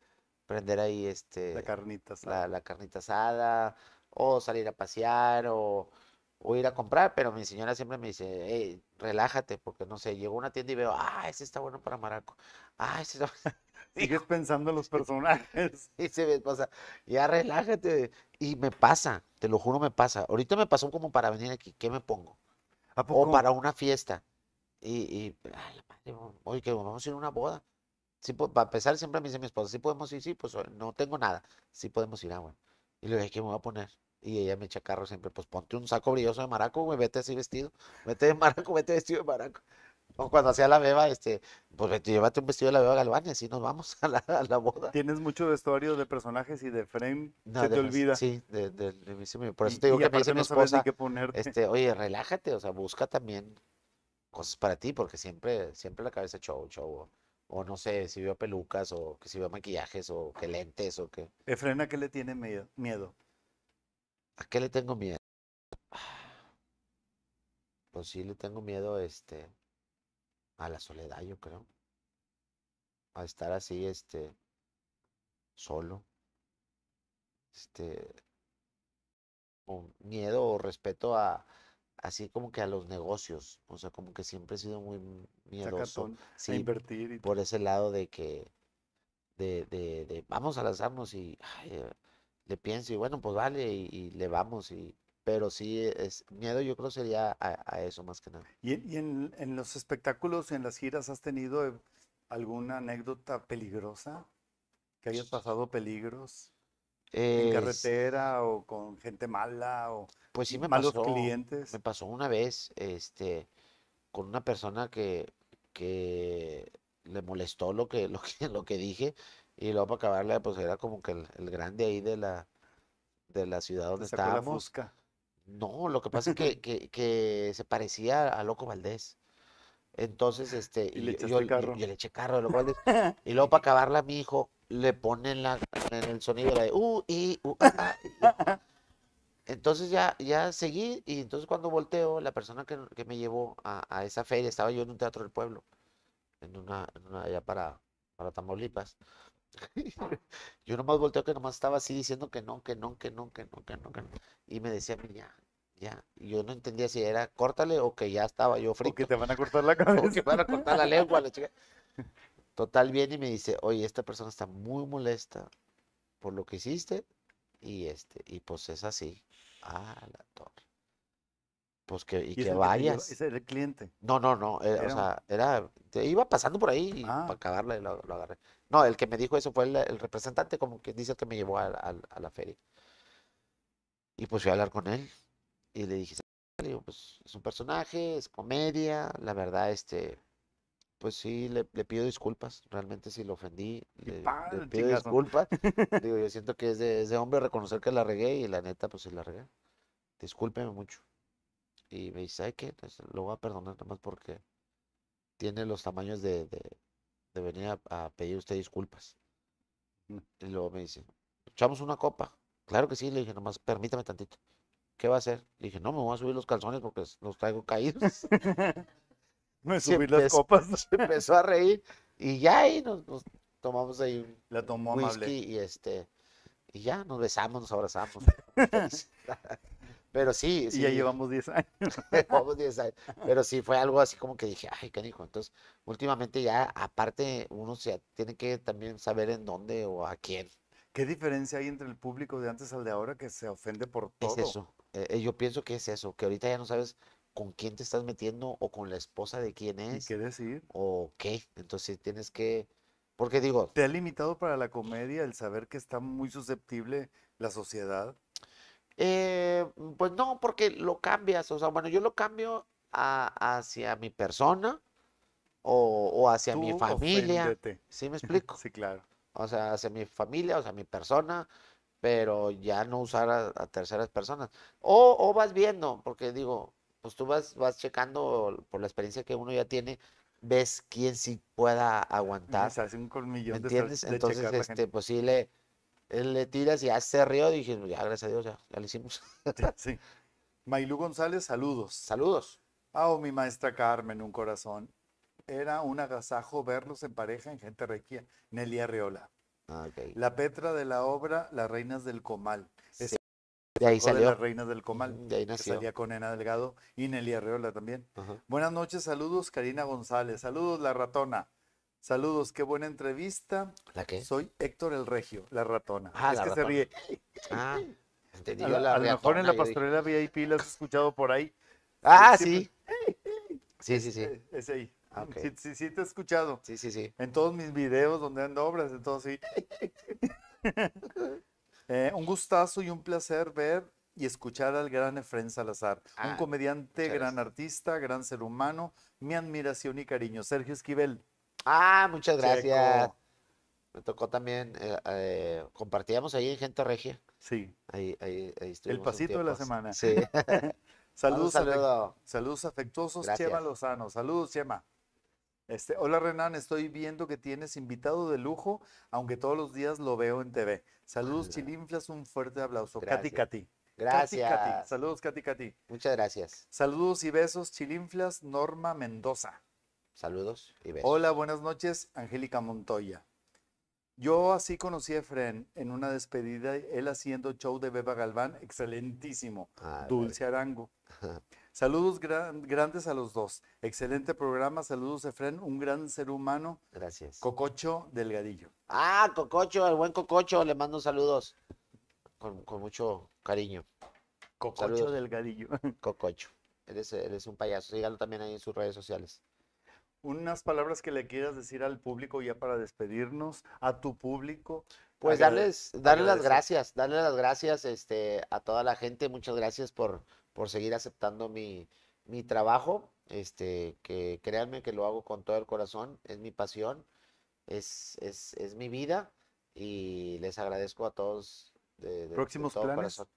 prender ahí este, La carnita asada. la, la carnita asada, o salir a pasear, o, o ir a comprar, pero mi señora siempre me dice, hey, relájate, porque no sé, llego a una tienda y veo, ah, ese está bueno para maraco, ah, ese está... Sigues pensando en los personajes. Dice mi esposa, ya relájate, y me pasa, te lo juro, me pasa, ahorita me pasó como para venir aquí, ¿qué me pongo? ¿A o para una fiesta. Y, y ay, la madre, oye, que vamos a ir a una boda. Sí, po- para empezar, siempre me dice mi esposa, sí podemos ir, sí, pues no tengo nada, sí podemos ir, ah, bueno. Y le digo, ¿qué me voy a poner? Y ella me echa carro siempre, pues ponte un saco brilloso de maraco, güey, vete así vestido, vete de maraco, vete vestido de maraco. O cuando hacía la beba, este, pues vete, llévate un vestido de la beba Galván y así nos vamos a la, a la boda. Tienes mucho vestuario de personajes y de Efren No, se te olvida. Sí, de, de- de por eso te digo y que me dice mi no ni esposa, este, oye, relájate, o sea, busca también cosas para ti, porque siempre, siempre la cabeza show, show, o, no sé, si veo pelucas, o que si veo maquillajes, o que lentes, o que, Efren, ¿a qué le tiene miedo? miedo? ¿A qué le tengo miedo? Pues sí le tengo miedo, este, a la soledad, yo creo, a estar así, este, solo, este, miedo o respeto a, así como que a los negocios, o sea, como que siempre he sido muy miedoso. A Sí, invertir y por ese lado de que, de, de, de vamos a lanzarnos y ay, eh, le pienso y bueno, pues vale y, y le vamos y, pero sí es miedo yo creo sería a, a eso más que nada. ¿Y, en, y en- en los espectáculos en las giras has tenido eh, alguna anécdota peligrosa? ¿Que hayas pasado peligros en Es- carretera o con gente mala o pues sí me malos pasó, clientes? me pasó una vez, este, con una persona que, que le molestó lo que, lo que, lo que dije y luego para acabarle, pues era como que el, el grande ahí de la, de la ciudad donde la estábamos. fusca. No, lo que pasa es que, que, que se parecía a Loco Valdés. Entonces, este, Y le yo- echaste yo, yo- carro. le eché carro a Loco Valdés. Y luego para acabarla mi hijo, le ponen la, en el sonido la de uh, y, uh, ah, ah", y- Entonces ya, ya seguí, y entonces cuando volteo, la persona que, que me llevó a, a esa feria, estaba yo en un teatro del pueblo, en una, en una allá para, para Tamaulipas. Yo nomás volteo que nomás estaba así diciendo que no, que no, que no, que no, que no, que no. Y me decía ya, ya. Y yo no entendía si era córtale o que ya estaba yo O que frito. te van a cortar la O que cabeza. van a cortar la lengua, la chica. Total, viene y me dice, oye, esta persona está muy molesta por lo que hiciste y este, y pues es así. Ah, la torre. Pues que, y, que vayas. ese era el cliente. No, no, no. eh, Era o sea, era. te iba pasando por ahí y Ah. para acabarla y lo, lo agarré. No, el que me dijo eso fue el, el representante, como que dice el que me llevó a, la feria. Y pues fui a hablar con él y le dije, pues es un personaje, es comedia, la verdad, este, pues sí, le, le pido disculpas, realmente si lo ofendí, le, le pido chingazo. disculpas. Digo, yo siento que es de, es de hombre reconocer que la regué y la neta, pues sí la regué. Discúlpeme mucho. Y me dice, ¿sabe qué? Lo voy a perdonar nada más porque tiene los tamaños de, de, de venir a, a pedir usted disculpas. Y luego me dice, echamos una copa. Claro que sí, le dije, nomás permítame tantito. ¿Qué va a hacer? Le dije, no, me voy a subir los calzones porque los traigo caídos. Me subí las empezó- copas. Se empezó a reír y ya ahí nos, nos tomamos ahí un La tomó whisky amable. y este y ya nos besamos, nos abrazamos. Pero sí, Y sí, ya llevamos 10 años. llevamos 10 años. Pero sí fue algo así como que dije, ay, canijo. Entonces, últimamente ya, aparte, uno se tiene que también saber en dónde o a quién. ¿Qué diferencia hay entre el público de antes al de ahora que se ofende por todo? Es eso. Eh, eh, yo pienso que es eso, que ahorita ya no sabes con quién te estás metiendo o con la esposa de quién ¿Y es qué decir? o qué. Entonces tienes que, porque digo, ¿Te ha limitado para la comedia el saber que está muy susceptible la sociedad? Eh, pues no, porque lo cambias, o sea, bueno, yo lo cambio a- hacia mi persona o, o hacia mi familia, oféndete. ¿sí me explico? Sí, claro. O sea, hacia mi familia, o sea, mi persona, pero ya no usar a, a terceras personas. O, o vas viendo, porque digo, pues tú vas, vas checando por la experiencia que uno ya tiene, ves quién sí pueda aguantar. Se hace un ¿Me colmillón estar- entiendes? de Entonces, este, pues sí le, él le tiras y ya se rió, dije, "Pues ya, gracias a Dios, ya, ya lo hicimos. Sí. Maylú González, saludos. Saludos. Ah, oh, mi maestra Carmen, un corazón. Era un agasajo verlos en pareja en Gente Requia. Nelly Arreola. Ah, ok. La Petra de la obra Las Reinas del Comal. Sí, De ahí de salió. Las Reinas del Comal. De ahí Que nació. salía con Ena Delgado y Nelly Arreola también. Buenas noches, saludos, Karina González. Saludos, La Ratona. Saludos, qué buena entrevista. ¿La qué? Soy Héctor el Regio, La Ratona. Ah, es La que se ríe. Ah, entendí A, la- la a lo mejor en la yo dije, pastorela VIP la has escuchado por ahí. Ah, sí. Sí, sí, sí. Ese ahí. Ah, ok. Sí, sí, sí te he escuchado. Sí, sí, sí. En todos mis videos donde ando obras, entonces sí. Eh, un gustazo y un placer ver y escuchar al gran Efren Salazar, un Ah, comediante, gran artista, gran ser humano, mi admiración y cariño. Sergio Esquivel. Ah, muchas gracias. Checo. Me tocó también, eh, eh, compartíamos ahí en Gente Regia. Sí. Ahí, ahí, ahí estuvimos un pasito de la semana. Sí. Saludos, saludo. saludos afectuosos, Gracias. Chema Lozano. Saludos, Chema. Este, hola Renan, estoy viendo que tienes invitado de lujo, aunque todos los días lo veo en TV. Saludos, Hola. Chilinflas, un fuerte aplauso. Katy Gracias. Katy. Katy, Gracias. Katy. Saludos, Katy Katy. Muchas gracias. Saludos y besos, Chilinflas, Norma Mendoza. Saludos y besos. Hola, buenas noches, Angélica Montoya. Yo así conocí a Efren en una despedida, él haciendo show de Beba Galván, excelentísimo. Ah, Dulce Arango. Saludos gran- grandes a los dos. Excelente programa. Saludos, Efren, un gran ser humano. Gracias. Cococho Delgadillo. Ah, Cococho, el buen Cococho, le mando saludos. Con, con mucho cariño. Cococho Saludos. Delgadillo. Cococho. Él es, él es un payaso. Síganlo también ahí en sus redes sociales. Unas palabras que le quieras decir al público ya para despedirnos, a tu público. Pues darles, darles las gracias, darles las gracias este, a toda la gente. Muchas gracias por, por seguir aceptando mi, mi trabajo. Este, que créanme que lo hago con todo el corazón, es mi pasión, es, es, es mi vida y les agradezco a todos de, de- de ¿Próximos todo planes? corazón.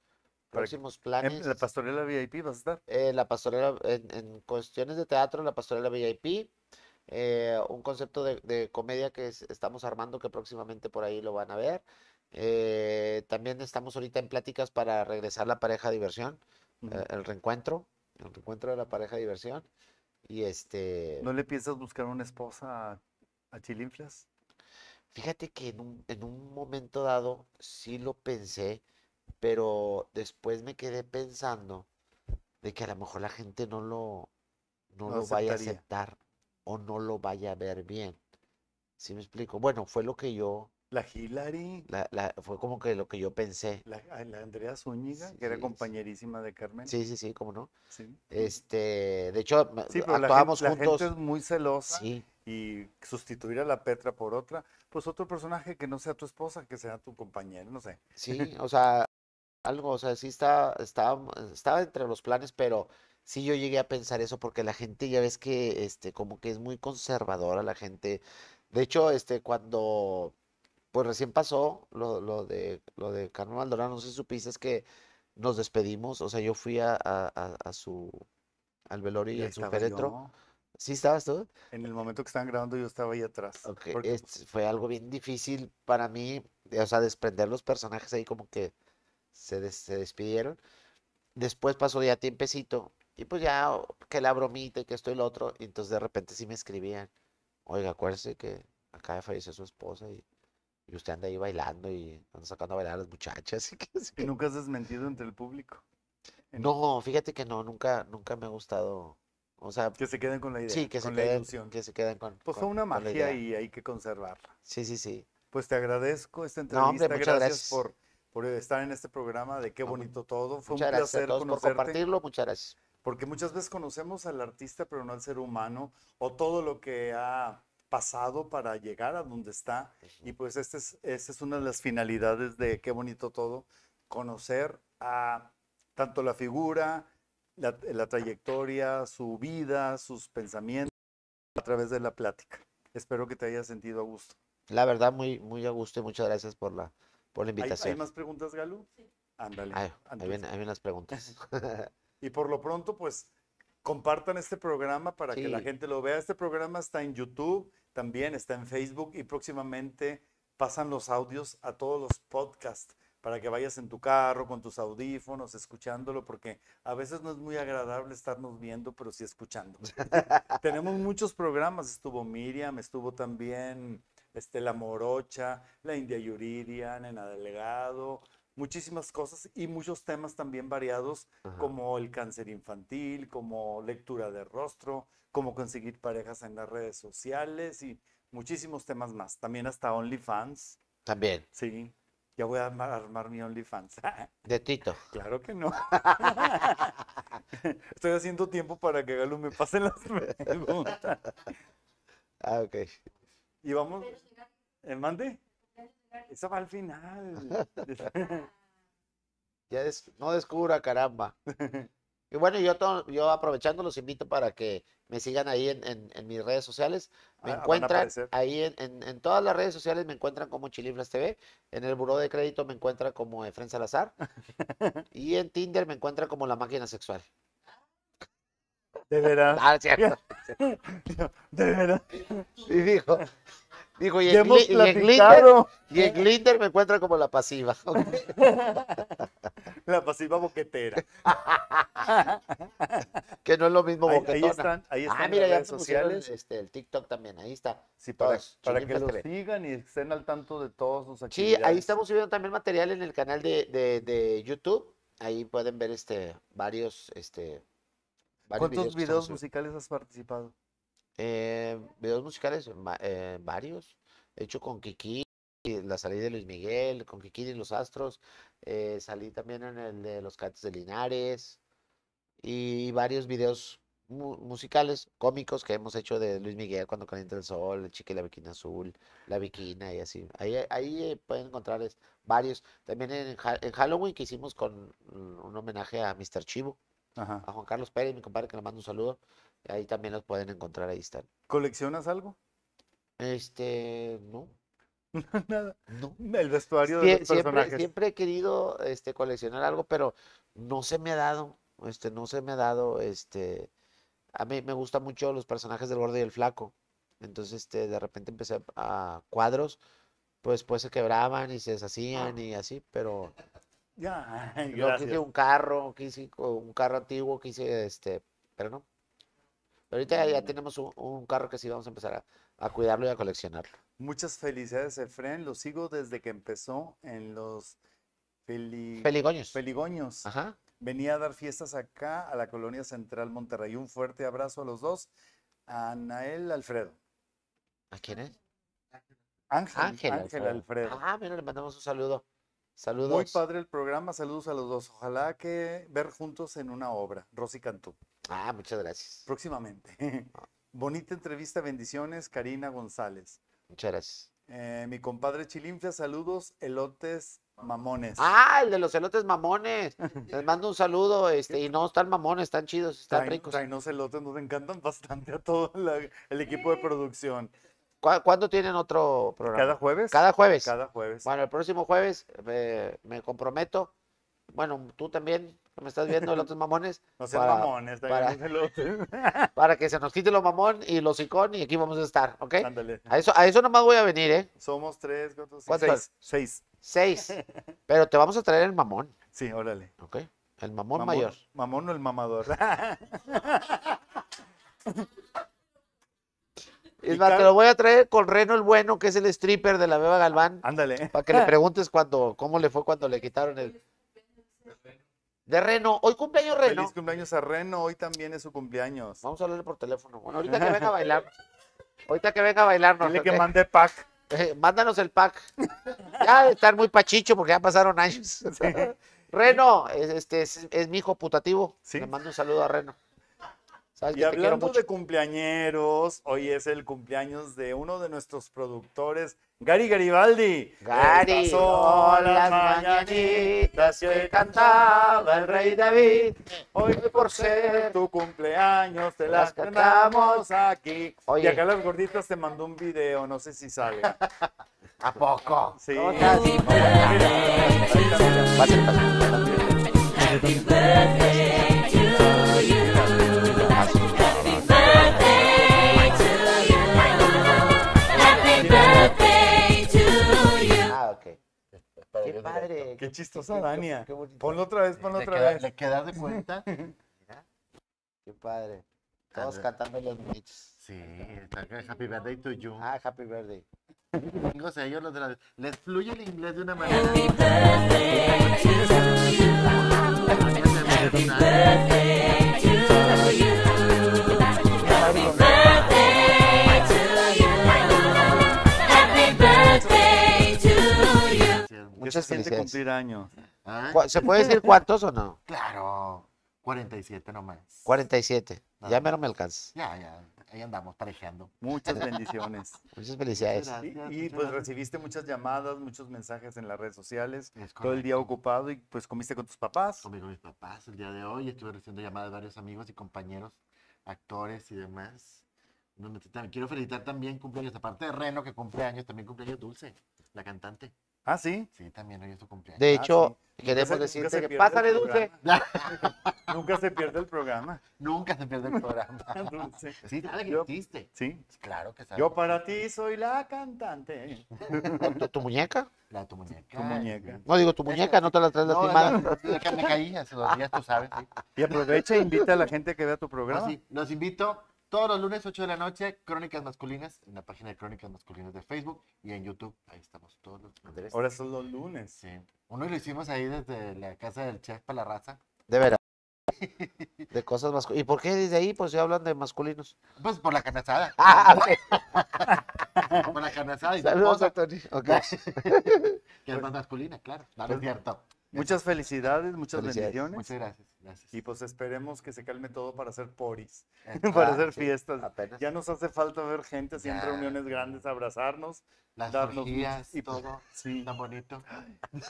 Próximos En planes. la pastorela VIP vas a estar. Eh, la pastorela, en, en cuestiones de teatro, la pastorela VIP, eh, un concepto de, de comedia que es- estamos armando que próximamente por ahí lo van a ver. Eh, también estamos ahorita en pláticas para regresar la pareja diversión, eh, el reencuentro, el reencuentro de la pareja diversión. Y este, ¿No le piensas buscar una esposa a, a Chilinflas? fíjate que en un, en un momento dado sí lo pensé, pero después me quedé pensando de que a lo mejor la gente no lo, no No lo vaya a aceptar o no lo vaya a ver bien. ¿Sí me explico? Bueno, fue lo que yo, La Hillary. La, la, fue como que lo que yo pensé. La, la Andrea Zúñiga, que era Sí, compañerísima de Carmen. Sí, sí, sí, cómo no. Sí. Este, de hecho, Sí, pero la actuábamos gente, la juntos. gente es muy celosa Sí, y sustituir a la Petra por otra, pues otro personaje que no sea tu esposa, que sea tu compañero, no sé. sí, o sea, algo, o sea, sí está, estaba, estaba entre los planes, pero sí yo llegué a pensar eso porque la gente ya ves que, este, como que es muy conservadora la gente. De hecho, este, cuando, pues recién pasó lo, lo de, lo de Carmen Maldonado, no sé si supiste es que nos despedimos, o sea, yo fui a, a, su, al velorio Y en su féretro. ¿Sí estabas tú? En el momento que estaban grabando yo estaba ahí atrás. Ok, porque, es- fue algo bien difícil para mí, o sea, desprender los personajes ahí como que se, des- se despidieron. Después pasó ya tiempecito y pues ya que la bromita y que esto y lo otro, y entonces de repente sí me escribían, oiga, acuérdese que acaba de fallecer su esposa y, y usted anda ahí bailando y anda sacando a bailar a las muchachas. y que y qué". nunca has desmentido entre el público. No, fíjate que no, nunca, nunca me ha gustado, o sea, Que se queden con la idea, sí, que se con la queden, ilusión. que se queden con, Pues fue una la magia y hay que conservarla. Sí, sí, sí. Pues te agradezco esta No, hombre, entrevista. muchas gracias, gracias. por, por estar en este programa de Qué No, bonito todo. Fue un a placer por compartirlo, muchas gracias. Porque muchas veces conocemos al artista, pero no al ser humano, o todo lo que ha pasado para llegar a donde está. Y pues esta es, esta es una de las finalidades de Qué bonito todo, conocer a tanto la figura, la, la trayectoria, su vida, sus pensamientos a través de la plática. Espero que te hayas sentido a gusto. La verdad, muy, muy a gusto y muchas gracias por la, por la ¿Hay, hay invitación. más preguntas, Galo? Ándale. Ay, ahí antes. vienen, ahí vienen las preguntas. Y por lo pronto, pues compartan este programa para que la gente lo vea. Este programa está en YouTube, también está en Facebook y próximamente pasan los audios a todos los podcasts para que vayas en tu carro con tus audífonos escuchándolo, porque a veces no es muy agradable estarnos viendo, pero sí escuchando. Tenemos muchos programas, estuvo Miriam, estuvo también este, La Morocha, la India Yuridia, Nena Delegado, muchísimas cosas y muchos temas también variados Ajá. como el cáncer infantil, como lectura de rostro, cómo conseguir parejas en las redes sociales y muchísimos temas más. También hasta OnlyFans. También, Sí, ya voy a armar, armar mi OnlyFans. de Tito. claro que no. Estoy haciendo tiempo para que Galo me pase las preguntas. Ah, ok. Y vamos, ¿el mande? Eso va al final. Ya des- no descubra, caramba. Y bueno, yo, to- yo aprovechando los invito para que me sigan ahí en, en- en mis redes sociales. Me Ah, encuentran ahí en, todas las redes sociales, me encuentran como Chiliflas TV. En el buró de crédito me encuentran como Efren Salazar. Y en Tinder me encuentran como La Máquina Sexual. De veras. Ah, cierto. De veras. Y dijo, dijo, y Ya en, hemos Gli- y en Glinder me encuentran como La Pasiva. La pasiva boquetera. Que no es lo mismo Ahí, ahí boquetona. están, ahí están Ah, mira, las redes sociales. este, el TikTok también, ahí está. Sí, para, todos, para que TV. sigan y estén al tanto de todos sus Sí, actividades. ahí estamos subiendo también material en el canal de, de, de YouTube. Ahí pueden ver este varios, este, varios ¿Cuántos videos musicales has participado? Eh, videos musicales, eh, varios. He hecho con Kiki, la salida de Luis Miguel, con Kiki y los Astros. eh, salí también en el de los Cantos de Linares. Y varios videos mu- musicales, cómicos que hemos hecho de Luis Miguel cuando calienta el sol, el chique y la bikini azul, la bikina y así. Ahí, ahí pueden encontrar varios. También en, Ha- en Halloween que hicimos con un homenaje a Mr. Chivo, Ajá. a Juan Carlos Pérez, mi compadre, que le mando un saludo. Ahí también los pueden encontrar, ahí están. ¿Coleccionas algo? Este, no, Nada. no. El vestuario de los siempre, personajes. siempre he querido este, coleccionar algo, pero no se me ha dado, este, no se me ha dado, este, a mí me gustan mucho los personajes del gordo y el flaco, entonces, este, de repente empecé a cuadros, pues, pues se quebraban y se deshacían y así, pero Ya, yo quise un carro, quise un carro antiguo, quise, este, pero no. Pero ahorita ya, tenemos un, un carro que sí vamos a empezar a, a cuidarlo y a coleccionarlo. Muchas felicidades, Efren. Lo sigo desde que empezó en los Feligoños. Feligoños. Ajá. Venía a dar fiestas acá a la colonia central Monterrey. Un fuerte abrazo a los dos. A Anael Alfredo. ¿A quién es? Ángel, Ángel, Ángel Alfredo. Ah, mira, le mandamos un saludo. Saludos. Muy padre el programa, saludos a los dos. Ojalá que ver juntos en una obra. Rosy Cantú, Ah, muchas gracias. próximamente. Bonita entrevista, bendiciones, Karina González. Muchas gracias. Eh, mi compadre Chilinfia, saludos, elotes mamones. Ah, el de los elotes mamones. Les mando un saludo, este, y no están mamones, están chidos, están Traen- ricos. traenos elotes, nos encantan bastante a todo la- el equipo de producción. ¿Cuá- ¿Cuándo tienen otro programa? ¿Cada jueves? Cada jueves. Cada jueves. Bueno, el próximo jueves eh, me comprometo. Bueno, tú también, que me estás viendo, elotes mamones, No sean para- mamones, para- para que se nos quite lo mamón y lo sicón y aquí vamos a estar, ¿ok? Ándale. A eso, a eso nomás voy a venir, ¿eh? Somos tres, cuatro, cinco, ¿Cuántos? seis. Seis. Seis. Pero te vamos a traer el mamón, Sí, órale. ¿ok? El mamón, Mamón- mayor. Mamón o el mamador. Es más, te lo voy a traer con Reno el Bueno, que es el stripper de la Beba Galván, Ándale. para que le preguntes cuando, cómo le fue cuando le quitaron el... De Reno. Hoy cumpleaños Reno. Feliz cumpleaños a Reno, hoy también es su cumpleaños. Vamos a hablarle por teléfono. Bueno, ahorita que venga a bailar. Ahorita que venga a bailarnos. Dile que mande pack. Eh, Mándanos el pack. Ya de estar muy pachicho porque ya pasaron años. Reno, es, este, es, es mi hijo putativo. Sí. Le mando un saludo a Reno. Sabes Y hablando de cumpleañeros, hoy es el cumpleaños de uno de nuestros productores, Gary Garibaldi. Gary, son las mañanitas que cantaba el rey David. Hoy por ser tu cumpleaños te las las cantamos aquí. Oye. Y acá las gorditas te mandó un video, no sé si sale. ¿A poco? Sí. ¿Cómo estás? Qué padre. Qué chistosa Dania. Qué bonito. Ponlo otra vez, ponlo ¿Le, otra queda- vez. ¿Le quedas de cuenta? Mira, Qué padre. Todos cantando los bonitos. Sí, está acá, Happy Birthday to you. Ah, happy birthday. Ellos los de la- les fluye el inglés de una manera. ¿Qué Muchas se siente felicidades. cumplir años? Ah, ¿Cu- ¿Se puede decir cuántos o no? Claro, 47 nomás. 47. Ya Ah. mero me alcanza. Ya, ya, ahí andamos parejeando. Muchas bendiciones. Muchas felicidades. Gracias, Y, y, muchas pues gracias. recibiste muchas llamadas, muchos mensajes en las redes sociales, Es todo el día ocupado y pues comiste con tus papás. Conmigo mis papás el día de hoy. Estuve recibiendo llamadas de varios amigos y compañeros, actores y demás. Quiero felicitar también cumpleaños, aparte de Reno que cumpleaños, también cumpleaños Dulce, la cantante. Ah, sí. Sí, también hoy es su cumpleaños. De Ah, hecho, sí. queremos se- nunca decirte se que pásale, Dulce. Nunca se pierde el programa. Nunca se pierde el programa. Dulce. Sí, sabe que existe. Sí. Claro que sabe. Yo para ti soy la cantante. ¿Con tu, tu muñeca? La de tu muñeca. Tu muñeca. No digo tu muñeca, no te la traes No, lastimada. no, de que me caí hace dos días, tú sabes. Sí. Y aprovecha e invita a la gente a que vea tu programa. sí, los invito todos los lunes 8 de la noche, Crónicas Masculinas, en la página de Crónicas Masculinas de Facebook y en YouTube. Ahí estamos todos los lunes. Ahora son los lunes. Sí. Uno lo hicimos ahí desde la casa del chef para la raza. De veras. De cosas masculinas. ¿Y por qué desde ahí pues ya hablan de masculinos? Pues por la canasada. Ah, ok. Por la canasada y Saludos Tony. Ok. que es más masculina, claro. No, no es cierto. Muchas felicidades, muchas Felicidades. bendiciones. Muchas gracias. gracias. Y pues esperemos que se calme todo para hacer poris, para Ah, hacer sí, fiestas. apenas. Ya nos hace falta ver gente así en reuniones grandes, abrazarnos. Las darnos orgías y y todo. Sí. Tan bonito.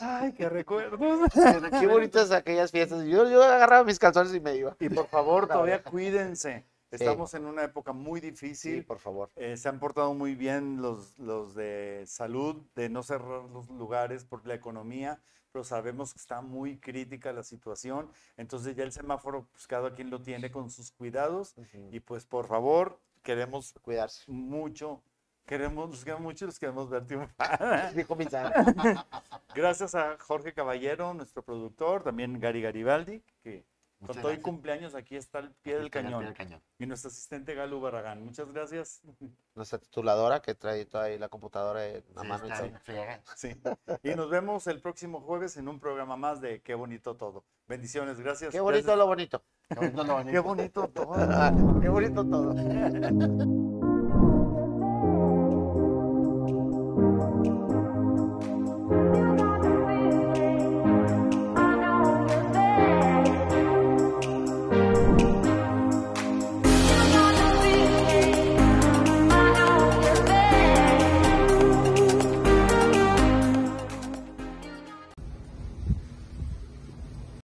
Ay, qué recuerdos. Qué bonitas aquellas fiestas. Yo, yo agarraba mis calzones y me iba. Y por favor, todavía cuídense. Estamos en una época muy difícil. Sí, por favor. Eh, se han portado muy bien los, los de salud, de no cerrar los lugares por la economía, pero sabemos que está muy crítica la situación. Entonces ya el semáforo, pues cada quien lo tiene con sus cuidados. Y pues por favor, queremos Cuidarse. mucho, queremos, los queremos mucho y los queremos ver triunfar. Dijo. Gracias a Jorge Caballero, nuestro productor, también Gary Garibaldi, que Muchas con todo el gracias. cumpleaños aquí está al pie del Está al pie cañón. del cañón. Y nuestro asistente Galo Barragán. Muchas gracias. Nuestra tituladora que trae toda ahí la computadora en la Sí, mano. y está todo. bien friega. Sí. Y nos vemos el próximo jueves en un programa más de Qué bonito todo. Bendiciones, gracias. Qué bonito Gracias. lo bonito. Qué bonito lo bonito. Qué bonito todo. Qué bonito todo.